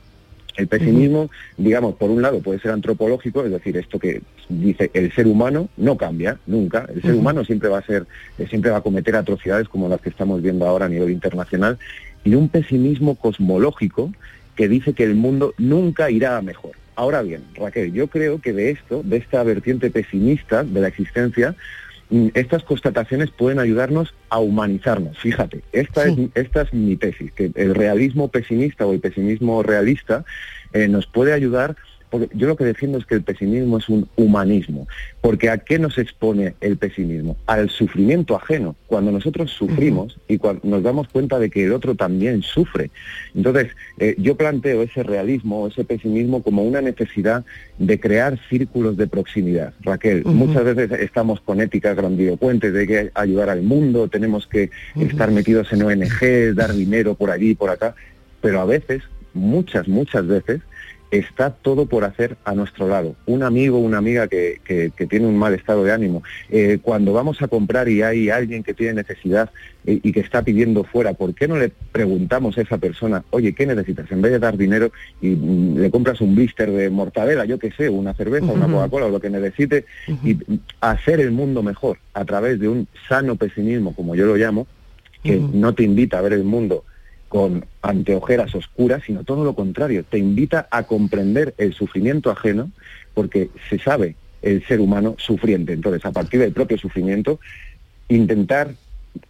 El pesimismo, digamos, por un lado puede ser antropológico, es decir, esto que dice el ser humano no cambia nunca, el ser humano siempre va a ser, eh, siempre va a cometer atrocidades como las que estamos viendo ahora a nivel internacional, y un pesimismo cosmológico que dice que el mundo nunca irá a mejor. Ahora bien, Raquel, yo creo que de esto, de esta vertiente pesimista de la existencia, estas constataciones pueden ayudarnos a humanizarnos. Fíjate, esta, es, esta es mi tesis, que el realismo pesimista o el pesimismo realista eh, nos puede ayudar, porque yo lo que defiendo es que el pesimismo es un humanismo, porque ¿a qué nos expone el pesimismo? Al sufrimiento ajeno. Cuando nosotros sufrimos y cuando nos damos cuenta de que el otro también sufre. Entonces, eh, yo planteo ese realismo, ese pesimismo como una necesidad de crear círculos de proximidad. Raquel, muchas veces estamos con éticas grandilocuentes de que ayudar al mundo, tenemos que estar metidos en ONG, dar dinero por allí y por acá, pero a veces, muchas, muchas veces, está todo por hacer a nuestro lado. Un amigo, una amiga que, que- que tiene un mal estado de ánimo. Eh, cuando vamos a comprar y hay alguien que tiene necesidad eh, y que está pidiendo fuera, ¿por qué no le preguntamos a esa persona, oye, ¿qué necesitas? En vez de dar dinero y mm, le compras un blister de mortadela, yo qué sé, una cerveza, una. Coca-Cola o lo que necesite, y hacer el mundo mejor a través de un sano pesimismo, como yo lo llamo, que no te invita a ver el mundo con anteojeras oscuras, sino todo lo contrario, te invita a comprender el sufrimiento ajeno porque se sabe el ser humano sufriente. Entonces, a partir del propio sufrimiento, intentar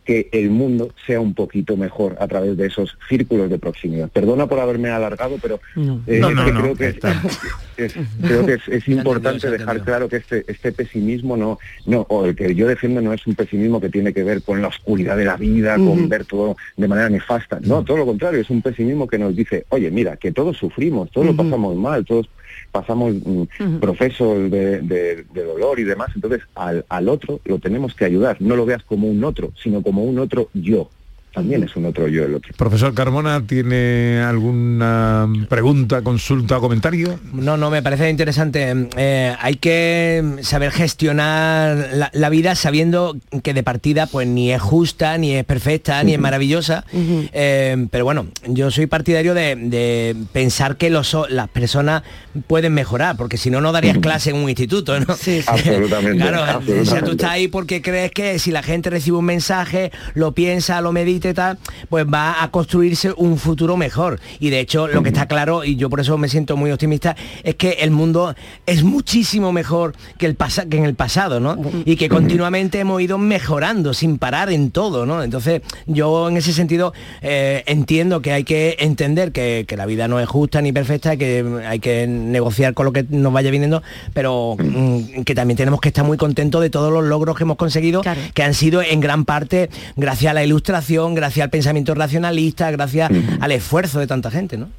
que el mundo sea un poquito mejor a través de esos círculos de proximidad. Perdona por haberme alargado, pero creo que, es, creo que es, es importante dejar claro que este, este pesimismo no, no, o el que yo defiendo no es un pesimismo que tiene que ver con la oscuridad de la vida, con ver todo de manera nefasta. No, todo lo contrario, es un pesimismo que nos dice, oye, mira, que todos sufrimos, todos lo pasamos mal, todos pasamos mm, procesos de, de- de dolor y demás, entonces al, al otro lo tenemos que ayudar, no lo veas como un otro, sino como un otro yo. También es un otro yo el otro. Profesor Carmona, ¿tiene alguna pregunta, consulta o comentario? No, no, me parece interesante. Eh, hay que saber gestionar la, la vida sabiendo que de partida pues ni es justa, ni es perfecta, ni es maravillosa. Eh, pero bueno, yo soy partidario de, de pensar que los, las personas pueden mejorar, porque si no, no darías clase en un instituto, ¿no? Absolutamente, claro, o sea, tú absolutamente. estás ahí porque crees que si la gente recibe un mensaje, lo piensa, lo medita tal, pues va a construirse un futuro mejor. Y de hecho, lo que está claro, y yo por eso me siento muy optimista, es que el mundo es muchísimo mejor que, el pasa- que en el pasado, ¿no? Y que continuamente hemos ido mejorando sin parar en todo, ¿no? Entonces, yo en ese sentido eh, entiendo que hay que entender que, que la vida no es justa ni perfecta, que hay que negociar con lo que nos vaya viniendo, pero mm, que también tenemos que estar muy contentos de todos los logros que hemos conseguido, que han sido en gran parte gracias a la ilustración, gracias al pensamiento racionalista, gracias al esfuerzo de tanta gente, ¿no?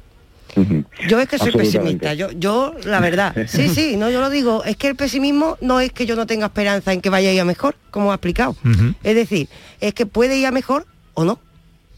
Yo es que soy pesimista, yo, yo la verdad, sí, sí, no, yo lo digo, es que el pesimismo no es que yo no tenga esperanza en que vaya a ir a mejor, como ha explicado. Es decir, es que puede ir a mejor o no.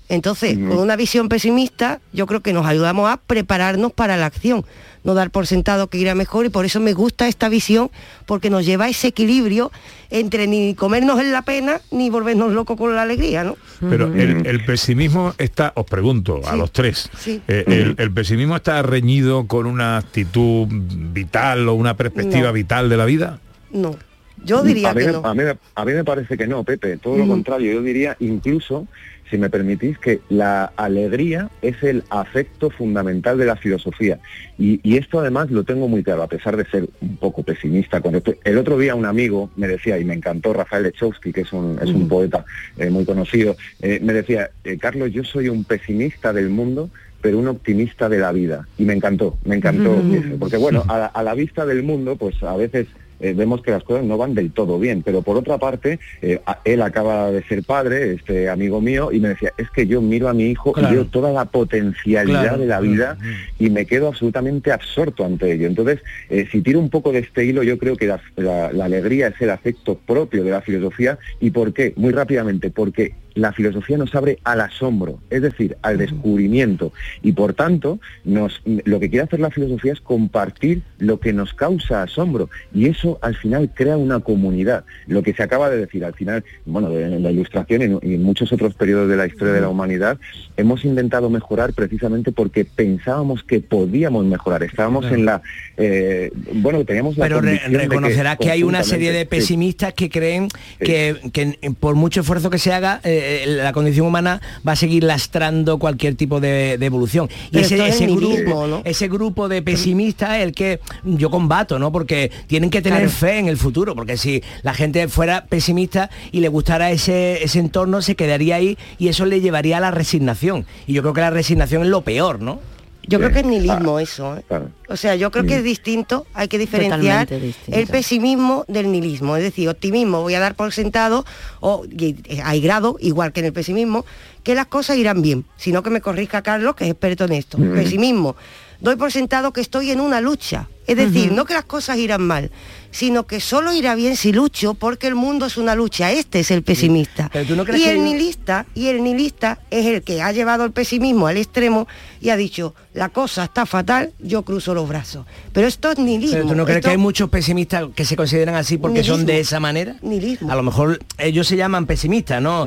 Entonces, con una visión pesimista, yo creo que nos ayudamos a prepararnos para la acción, no dar por sentado que irá mejor y por eso me gusta esta visión, porque nos lleva a ese equilibrio entre ni comernos en la pena ni volvernos locos con la alegría, ¿no? Pero el, el pesimismo está, os pregunto a los tres, Sí. eh, el, el pesimismo está reñido con una actitud vital o una perspectiva No. vital de la vida. No, yo diría a mí, que no. a, mí, me- a mí me parece que no, Pepe, todo lo contrario. Yo diría incluso, si me permitís, que la alegría es el afecto fundamental de la filosofía. Y, y esto además lo tengo muy claro, a pesar de ser un poco pesimista. Cuando el otro día un amigo me decía, y me encantó Rafael Lechowski, que es un, es un poeta eh, muy conocido, eh, me decía, eh, Carlos, yo soy un pesimista del mundo, pero un optimista de la vida. Y me encantó, me encantó eso, porque bueno, a la vista del mundo, pues a veces eh, vemos que las cosas no van del todo bien. Pero por otra parte, eh, a- él acaba de ser padre, este amigo mío, y me decía, es que yo miro a mi hijo Claro. y veo toda la potencialidad Claro. de la vida y me quedo absolutamente absorto ante ello. Entonces, eh, si tiro un poco de este hilo, yo creo que la, la- la alegría es el afecto propio de la filosofía. ¿Y por qué? Muy rápidamente, porque la filosofía nos abre al asombro, es decir, al descubrimiento. Y por tanto, nos, lo que quiere hacer la filosofía es compartir lo que nos causa asombro. Y eso al final crea una comunidad. Lo que se acaba de decir, al final, bueno, en la ilustración y en, muchos otros periodos de la historia de la humanidad, hemos intentado mejorar precisamente porque pensábamos que podíamos mejorar. Estábamos en la... eh, bueno, teníamos la Pero re- de reconocerás que, hay una serie de sí. pesimistas que creen que, que por mucho esfuerzo que se haga, eh, la condición humana va a seguir lastrando cualquier tipo de, de evolución. Y ese, ese grupo, ¿no? ese grupo de pesimistas es el que yo combato, ¿no? Porque tienen que tener Claro. fe en el futuro, porque si la gente fuera pesimista y le gustara ese, ese entorno, se quedaría ahí y eso le llevaría a la resignación. Y yo creo que la resignación es lo peor, ¿no? Yo creo que es nihilismo eso. ¿eh? O sea, yo creo que es distinto, hay que diferenciar el pesimismo del nihilismo. Es decir, optimismo voy a dar por sentado, o y, eh, hay grado, igual que en el pesimismo, que las cosas irán bien. Sino que me corrija Carlos, que es experto en esto. Mm. Pesimismo. Doy por sentado que estoy en una lucha. Es decir, no que las cosas irán mal, sino que solo irá bien si lucho porque el mundo es una lucha. Este es el pesimista. Pero tú no crees y el nihilista, y el nihilista es el que ha llevado el pesimismo al extremo y ha dicho, la cosa está fatal, yo cruzo los brazos. Pero esto es nihilismo. Pero tú no crees esto- que hay muchos pesimistas que se consideran así porque son de esa manera? Nihilismo. A lo mejor ellos se llaman pesimistas, ¿no?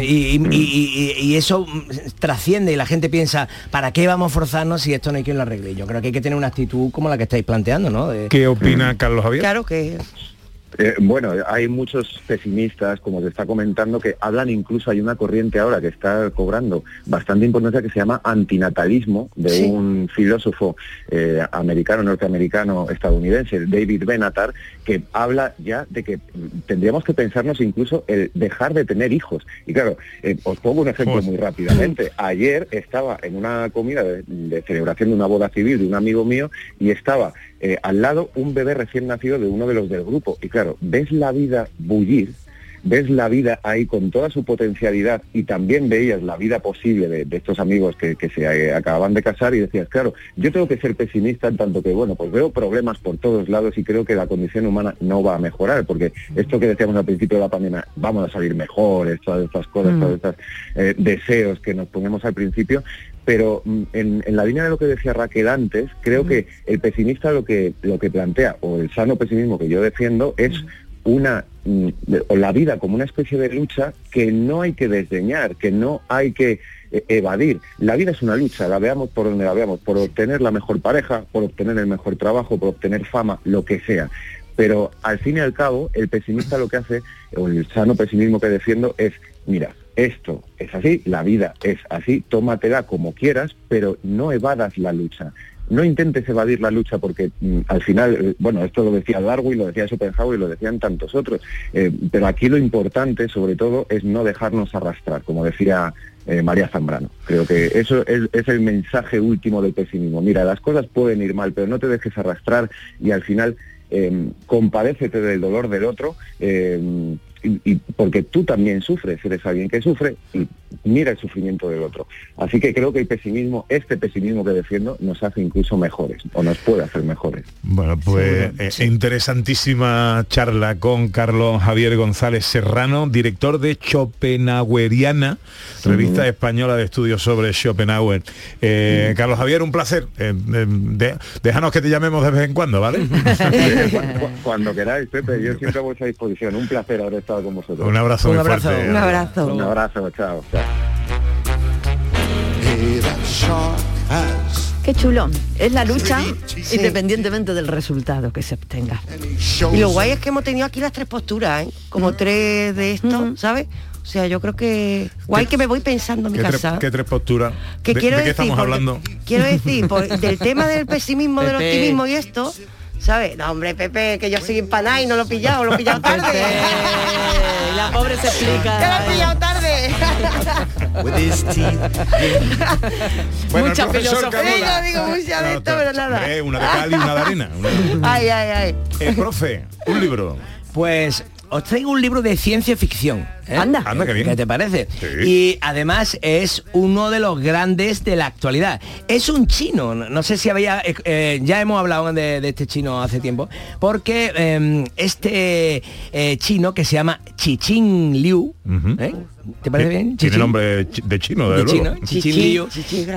y, y- y- y- y eso trasciende y la gente piensa, ¿para qué vamos a forzarnos si esto no hay quien lo arregle? Yo creo que hay que tener una actitud como la que estáis planteando, ¿no? De- ¿Qué opina Carlos Javier? Claro que Eh, bueno, hay muchos pesimistas, como se está comentando, que hablan incluso, hay una corriente ahora que está cobrando bastante importancia que se llama antinatalismo, de Sí. un filósofo eh, americano, norteamericano, estadounidense, David Benatar, que habla ya de que mm, tendríamos que pensarnos incluso el dejar de tener hijos. Y claro, eh, os pongo un ejemplo muy rápidamente. Ayer estaba en una comida de, de celebración de una boda civil de un amigo mío y estaba eh, al lado un bebé recién nacido de uno de los del grupo. Y claro, ves la vida bullir, ves la vida ahí con toda su potencialidad y también veías la vida posible de, de estos amigos que, que se eh, acababan de casar y decías, claro, yo tengo que ser pesimista en tanto que, bueno, pues veo problemas por todos lados y creo que la condición humana no va a mejorar, porque esto que decíamos al principio de la pandemia, vamos a salir mejores, todas estas cosas, Mm. todos estos eh, deseos que nos ponemos al principio, pero mm, en, en la línea de lo que decía Raquel antes, creo que el pesimista lo que, lo que plantea, o el sano pesimismo que yo defiendo, es mm, de- o la vida como una especie de lucha que no hay que desdeñar, que no hay que eh, evadir. La vida es una lucha, la veamos por donde la veamos, por obtener la mejor pareja, por obtener el mejor trabajo, por obtener fama, lo que sea. Pero al fin y al cabo, el pesimista lo que hace, o el sano pesimismo que defiendo, es, mira, esto es así, la vida es así, tómatela como quieras, pero no evadas la lucha. No intentes evadir la lucha porque mm, al final, eh, bueno, esto lo decía Darwin, lo decía Schopenhauer y lo decían tantos otros, eh, pero aquí lo importante sobre todo es no dejarnos arrastrar, como decía eh, María Zambrano. Creo que eso es, el mensaje último del pesimismo. Mira, las cosas pueden ir mal, pero no te dejes arrastrar y al final eh, compadécete del dolor del otro. Y, y porque tú también sufres, eres alguien que sufre y mira el sufrimiento del otro. Así que creo que el pesimismo, este pesimismo que defiendo, nos hace incluso mejores, o nos puede hacer mejores. Bueno, pues eh, interesantísima charla con Carlos Javier González Serrano, director de Schopenhaueriana, revista española de estudios sobre Schopenhauer. Eh, Carlos Javier, un placer. Eh, eh, de- déjanos que te llamemos de vez en cuando, ¿vale? Cu- Cuando queráis, Pepe, yo siempre a vuestra disposición. Un placer haber con vosotros. Un abrazo Un muy abrazo. fuerte. Un abrazo. Un abrazo, chao. chao. Qué chulo. Es la lucha independientemente del resultado que se obtenga. Y lo guay es que hemos tenido aquí las tres posturas, ¿eh? como tres de esto, ¿sabes? O sea, yo creo que guay que me voy pensando en mi ¿Qué, tres, casa. qué tres posturas? Que ¿De, quiero de qué decir, estamos porque- hablando? Quiero decir, por- del tema del pesimismo, del optimismo y esto, ¿sabes? No, hombre, Pepe, que yo soy empanada y no lo he pillado, lo he pillado tarde. la pobre se explica. Ya lo he pillado tarde. Bueno, mucha filosofía. Carmona. Digo, digo mucha de esto, pero nada. Hombre, una de cal y una de arena. Una- Ay, ay, ay. Eh, profe, un libro. Pues os traigo un libro de ciencia ficción. ¿Eh? Anda. Anda, qué bien. ¿Qué te parece? Y además es uno de los grandes de la actualidad. Es un chino, no sé si había, eh, eh, ya hemos hablado de, de este chino hace tiempo, porque eh, este eh, chino que se llama Chiching Liu, ¿eh? ¿te parece bien? Tiene nombre chi- de chino, de de luego. chino, Chichín Liu.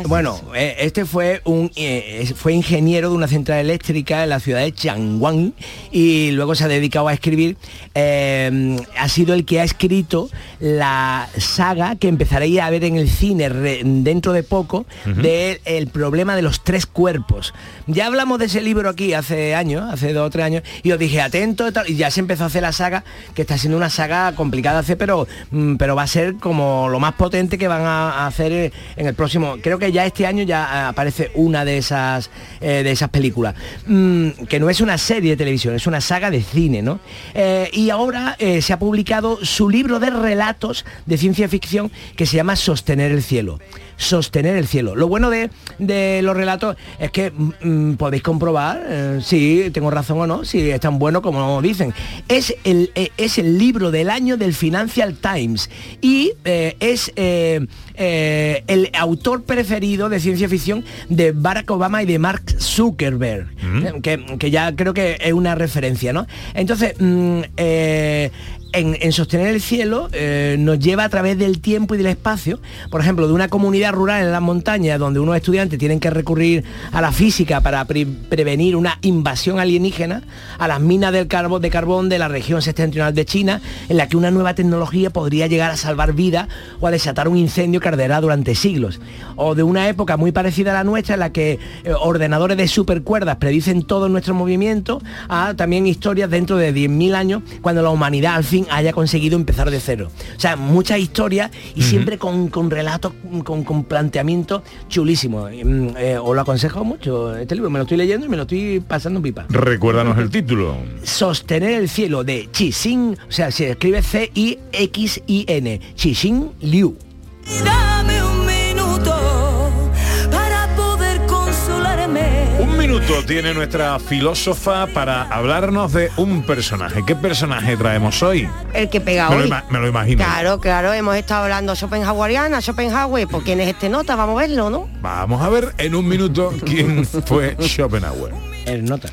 Bueno, eh, este fue un eh, fue ingeniero de una central eléctrica en la ciudad de Changwon y luego se ha dedicado a escribir. eh, ha sido el que ha escrito la saga que empezaréis a ver en el cine re- dentro de poco Ujú. de el problema de los tres cuerpos. Ya hablamos de ese libro aquí hace años, hace dos o tres años, y os dije atento y ya se empezó a hacer la saga, que está siendo una saga complicada de hacer, pero, mm, pero va a ser como lo más potente que van a, hacer eh, en el próximo. Creo que ya este año ya ah, aparece una de esas eh, de esas películas. Mm, que no es una serie de televisión, es una saga de cine, ¿no? Eh, y ahora eh, se ha publicado su libro de relatos de ciencia ficción que se llama Sostener el cielo. Sostener el cielo. Lo bueno de, de los relatos es que mm, mm, podéis comprobar eh, si tengo razón o no, si es tan bueno como dicen. Es el, eh, es el libro del año del Financial Times y eh, es el autor preferido de ciencia ficción de Barack Obama y de Mark Zuckerberg, eh, que, que ya creo que es una referencia, ¿no? Entonces, mm, en, en sostener el cielo eh, nos lleva a través del tiempo y del espacio, por ejemplo, de una comunidad rural en las montañas donde unos estudiantes tienen que recurrir a la física para pre- prevenir una invasión alienígena, a las minas del de carbón de la región septentrional de China, en la que una nueva tecnología podría llegar a salvar vidas o a desatar un incendio que arderá durante siglos. O de una época muy parecida a la nuestra, en la que eh, ordenadores de supercuerdas predicen todos nuestros movimientos, a también historias dentro de 10.000 años, cuando la humanidad al fin haya conseguido empezar de cero. O sea, muchas historias y siempre con, con relatos, con, con planteamientos chulísimos. Mm, eh, os lo aconsejo mucho este libro, me lo estoy leyendo y me lo estoy pasando en pipa. Recuérdanos el título. Sostener el cielo de Chixin, o sea, se escribe C-I-X-I-N, Chixin Liu. Dame un minuto tiene nuestra filósofa para hablarnos de un personaje. ¿Qué personaje traemos hoy? El que pega Me lo, hoy. ima- me lo imagino. Claro, claro, hemos estado hablando Schopenhaueriana, Schopenhauer, ¿por quién es este nota? Vamos a verlo, ¿no? Vamos a ver en un minuto quién fue Schopenhauer. El nota.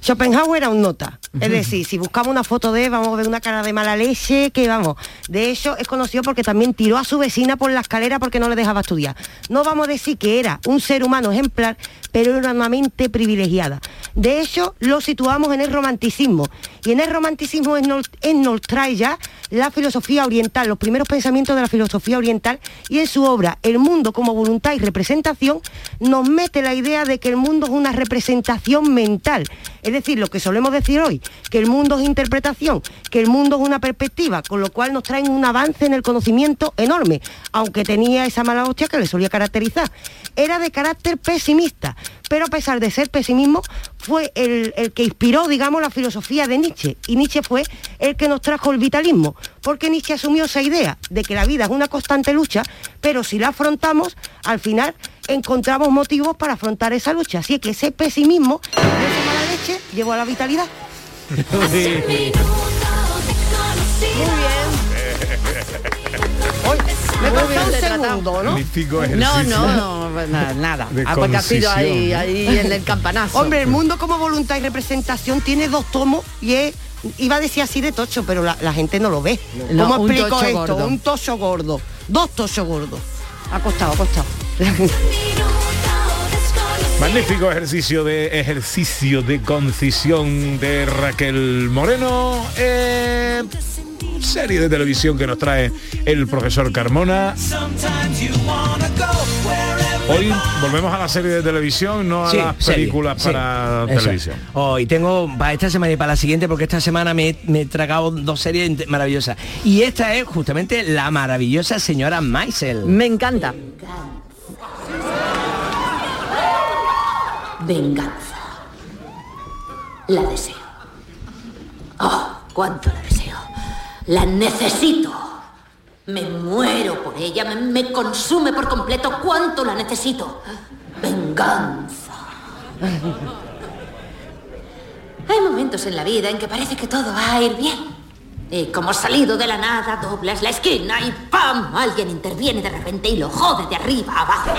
Schopenhauer era un nota. Es decir, si buscamos una foto de él, vamos a ver una cara de mala leche, que vamos. De hecho, es conocido porque también tiró a su vecina por la escalera porque no le dejaba estudiar. No vamos a decir que era un ser humano ejemplar, pero era una mente privilegiada. De hecho, lo situamos en el romanticismo. Y en el romanticismo él nos, nos trae ya la filosofía oriental, los primeros pensamientos de la filosofía oriental, y en su obra El mundo como voluntad y representación nos mete la idea de que el mundo es una representación mental. Es decir, lo que solemos decir hoy, que el mundo es interpretación, que el mundo es una perspectiva, con lo cual nos traen un avance en el conocimiento enorme, aunque tenía esa mala hostia que le solía caracterizar. Era de carácter pesimista, pero a pesar de ser pesimismo, fue el, que inspiró, digamos, la filosofía de Nietzsche. Y Nietzsche fue el que nos trajo el vitalismo, porque Nietzsche asumió esa idea de que la vida es una constante lucha, pero si la afrontamos, al final encontramos motivos para afrontar esa lucha. Así que ese pesimismo, esa mala leche, llevó a la vitalidad. Muy bien. Hoy me Aguanta un segundo, ¿no? No, no, no, nada, nada. Ah, porque ha sido ahí, ahí en el campanazo. Hombre, el mundo como voluntad y representación tiene dos tomos y es iba a decir así de tocho, pero la, la gente no lo ve. No, ¿Cómo explico esto? gordo. Un tocho gordo. Dos tochos gordos. Ha costado, ha costado. Magnífico ejercicio de ejercicio de concisión de Raquel Moreno. eh, serie de televisión que nos trae el profesor Carmona. Hoy volvemos a la serie de televisión, no a Sí, las películas para televisión. Hoy tengo para esta semana y para la siguiente, porque esta semana me, me he tragado dos series maravillosas. Y esta es justamente la maravillosa señora Maisel. Me encanta. Venganza. La deseo. Oh, cuánto la deseo. La necesito. Me muero por ella, me, me consume por completo. Cuánto la necesito. Venganza. Hay momentos en la vida en que parece que todo va a ir bien. Y como salido de la nada, doblas la esquina y ¡pam! Alguien interviene de repente y lo jode de arriba a abajo.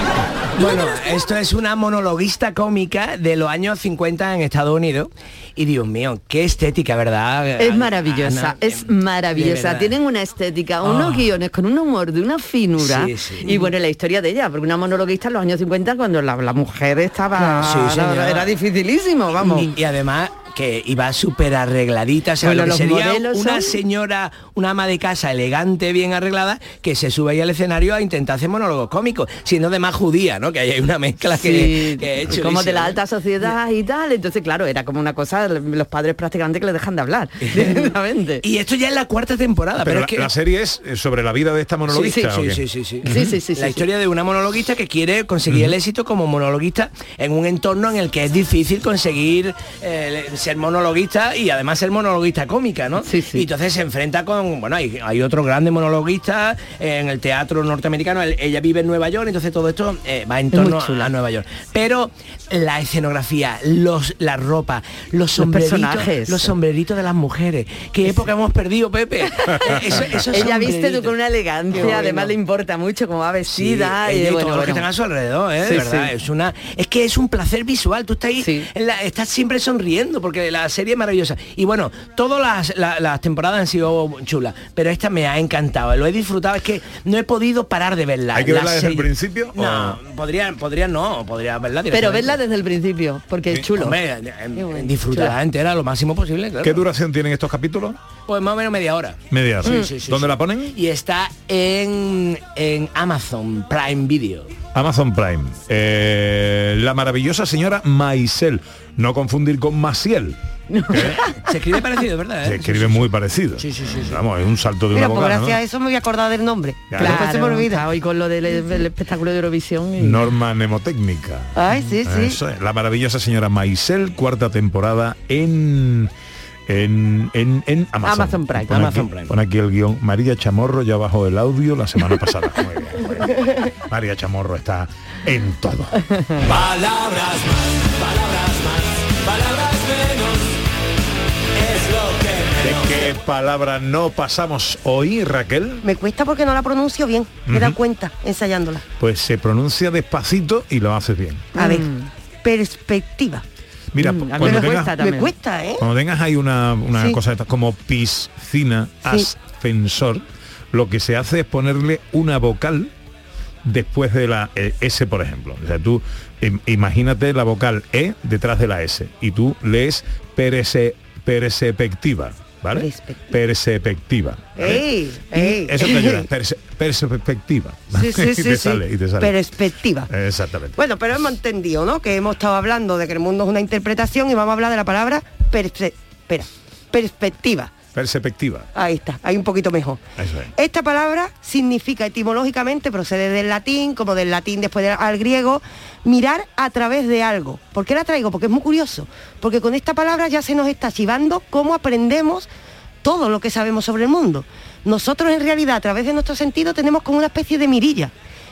Bueno, esto es una monologuista cómica de los años 50 en Estados Unidos. Y Dios mío, qué estética, ¿verdad? Es maravillosa, Ana? es maravillosa. Tienen una estética, unos Oh. guiones con un humor de una finura. Sí, sí. Y bueno, la historia de ella, porque una monologuista en los años 50 cuando la, la mujer estaba... Sí, señora. era dificilísimo, vamos. Y, y además que iba súper arregladita, o sea, Bueno, lo que los sería modelos una son- señora, una ama de casa elegante, bien arreglada, que se sube ahí al escenario a intentar hacer monólogos cómicos, siendo de más judía, ¿no? Que ahí hay una mezcla que, que es como de la alta sociedad y tal. Entonces, claro, era como una cosa, los padres prácticamente que le dejan de hablar directamente. Y esto ya es la cuarta temporada, Pero, pero, la, es que la serie es eh, sobre la vida de esta monologuista. Sí, ¿o sí, sí, sí, sí. Sí, sí, sí, La sí, historia de una monologuista que quiere conseguir el éxito como monologuista en un entorno en el que es difícil conseguir eh, ser monologuista y además ser monologuista cómica, ¿no? Y entonces se enfrenta con, bueno, hay, hay otros grandes monologuistas en el teatro norteamericano. Él- ella vive en Nueva York, entonces todo esto eh, va en torno a Nueva York. Pero la escenografía, los, la ropa, los sombreritos, personajes. los sombreritos de las mujeres. ¿Qué época hemos perdido, Pepe? Eso- esos Ella viste tú con una elegancia, bueno. además le importa mucho cómo va vestida. Sí, y y bueno, todos los que están a su alrededor, ¿eh? Sí, de verdad, sí. es una es que es un placer visual. Tú estás ahí, en la- estás siempre sonriendo porque la serie es maravillosa. Y bueno, todas las, la- las temporadas han sido chulas, pero esta me ha encantado, lo he disfrutado, es que no he podido parar de verla. ¿Hay que La verla desde el principio? No, podría, podría no, podría verla Pero verla desde el principio, porque es chulo. Hombre, disfrutarla entera lo máximo posible, claro. ¿Qué duración tienen estos capítulos? Pues más o menos media hora. Media hora. Sí, sí, sí, ¿Dónde sí. la ponen? Y está en, en Amazon Prime Video. Amazon Prime. Eh, la maravillosa señora Maisel. No confundir con Maciel. Se escribe parecido, ¿verdad? Se eh? escribe muy parecido. Vamos, es un salto de una Mira, vocal, ¿no? gracias a eso me voy a acordar del nombre. Claro. Después se me olvida. hoy con lo del, del espectáculo de Eurovisión. y- Norma mnemotécnica. Ay, sí, sí. Eso es. La maravillosa señora Maisel, cuarta temporada en en, en, en Amazon. Amazon Prime. Pon Amazon aquí, Prime. pon aquí el guion. María Chamorro ya bajó el audio la semana pasada. Muy bien, muy bien. María Chamorro está en todo. Palabras más, palabras más, palabras menos. Es lo que ¿De qué palabra no pasamos hoy, Raquel? Me cuesta porque no la pronuncio bien. Me da cuenta ensayándola. Pues se pronuncia despacito y lo haces bien. A ver, perspectiva. Mira, Mm, a mí cuando, me tengas, cuesta también. Me cuesta, ¿eh? cuando tengas ahí una, una Sí. cosa de estas como piscina, Sí. ascensor, lo que se hace es ponerle una vocal después de la eh, S, por ejemplo. O sea, tú im- imagínate la vocal E detrás de la S y tú lees perse, perspectiva, ¿vale? Perspectiva. ¿vale? Eso te ayuda, perse- perspectiva. Sí, sí, y sí, te sí. sale, y te sale. Perspectiva. Exactamente. Bueno, pero hemos entendido, ¿no? Que hemos estado hablando de que el mundo es una interpretación y vamos a hablar de la palabra perspe- espera, perspectiva. Perspectiva. Ahí está, ahí un poquito mejor. Eso es. Esta palabra significa etimológicamente, procede del latín, como del latín después del- al griego, mirar a través de algo. ¿Por qué la traigo? Porque es muy curioso. Porque con esta palabra ya se nos está chivando cómo aprendemos todo lo que sabemos sobre el mundo. Nosotros en realidad a través de nuestro sentido tenemos como una especie de mirilla.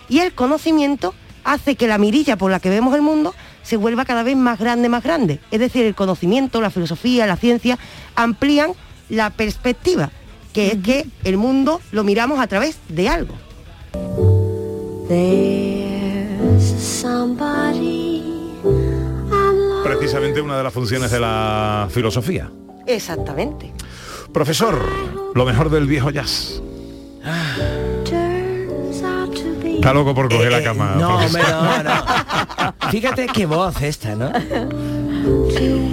Y el conocimiento hace que la mirilla por la que vemos el mundo se vuelva cada vez más grande, más grande. Es decir, el conocimiento, la filosofía, la ciencia amplían la perspectiva, que es que el mundo lo miramos a través de algo. Precisamente una de las funciones de la filosofía. Exactamente. Profesor, lo mejor del viejo jazz. Está loco por coger la Eh, cama. No, profesor. hombre, no, no. Fíjate qué voz esta, ¿no?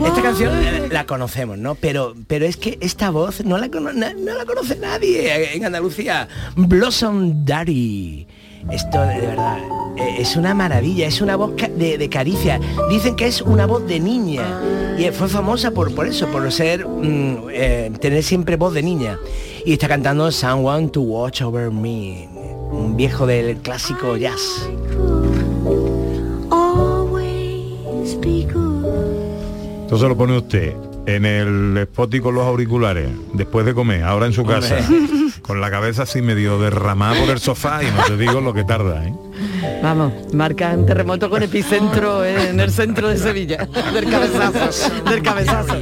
Esta canción la conocemos, ¿no? Pero, pero es que esta voz no la, cono- na- no la conoce nadie en Andalucía. Blossom Daddy. Esto de verdad eh, es una maravilla, es una voz de, de caricia. Dicen que es una voz de niña y fue famosa por, por eso, por ser mm, eh, tener siempre voz de niña. Y está cantando Someone to Watch Over Me, un viejo del clásico jazz. Entonces lo pone usted en el spot y con los auriculares, después de comer, ahora en su casa, con la cabeza así medio derramada por el sofá y no te digo lo que tarda, ¿eh? Vamos, marca un terremoto con epicentro en el centro de Sevilla. Del cabezazo. Del cabezazo.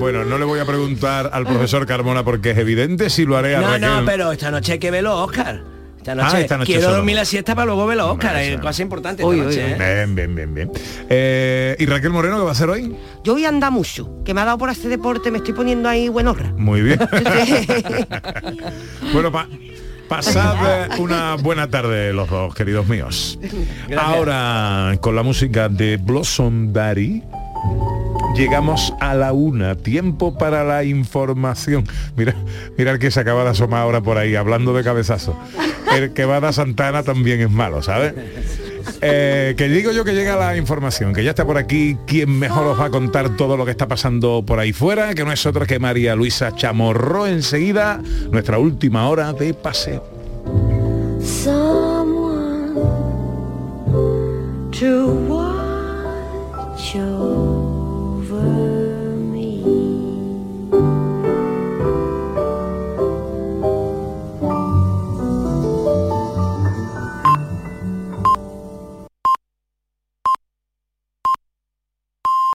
Bueno, no le voy a preguntar al profesor Carmona porque es evidente si lo haré a No, Raquel. no, pero esta noche hay que verlo, Oscar. Esta noche, Ah, esta noche quiero solo. dormir la siesta para luego verlo, Oscar. Es cosa importante esta noche, ¿eh? Bien, bien, bien, bien. Eh, ¿Y Raquel Moreno qué va a hacer hoy? Yo voy a andar mucho, que me ha dado por hacer deporte, me estoy poniendo ahí buenorra. Muy bien. bueno, pa- pasad eh, una buena tarde los dos, queridos míos. Ahora, con la música de Blossom Daddy, llegamos a la una. Tiempo para la información. Mira, mira que se acaba de asomar ahora por ahí, hablando de cabezazo. El que va a Santana también es malo, ¿sabes? Eh, que digo yo que llega la información, que ya está por aquí quien mejor os va a contar todo lo que está pasando por ahí fuera, que no es otra que María Luisa Chamorro enseguida, nuestra última hora de paseo.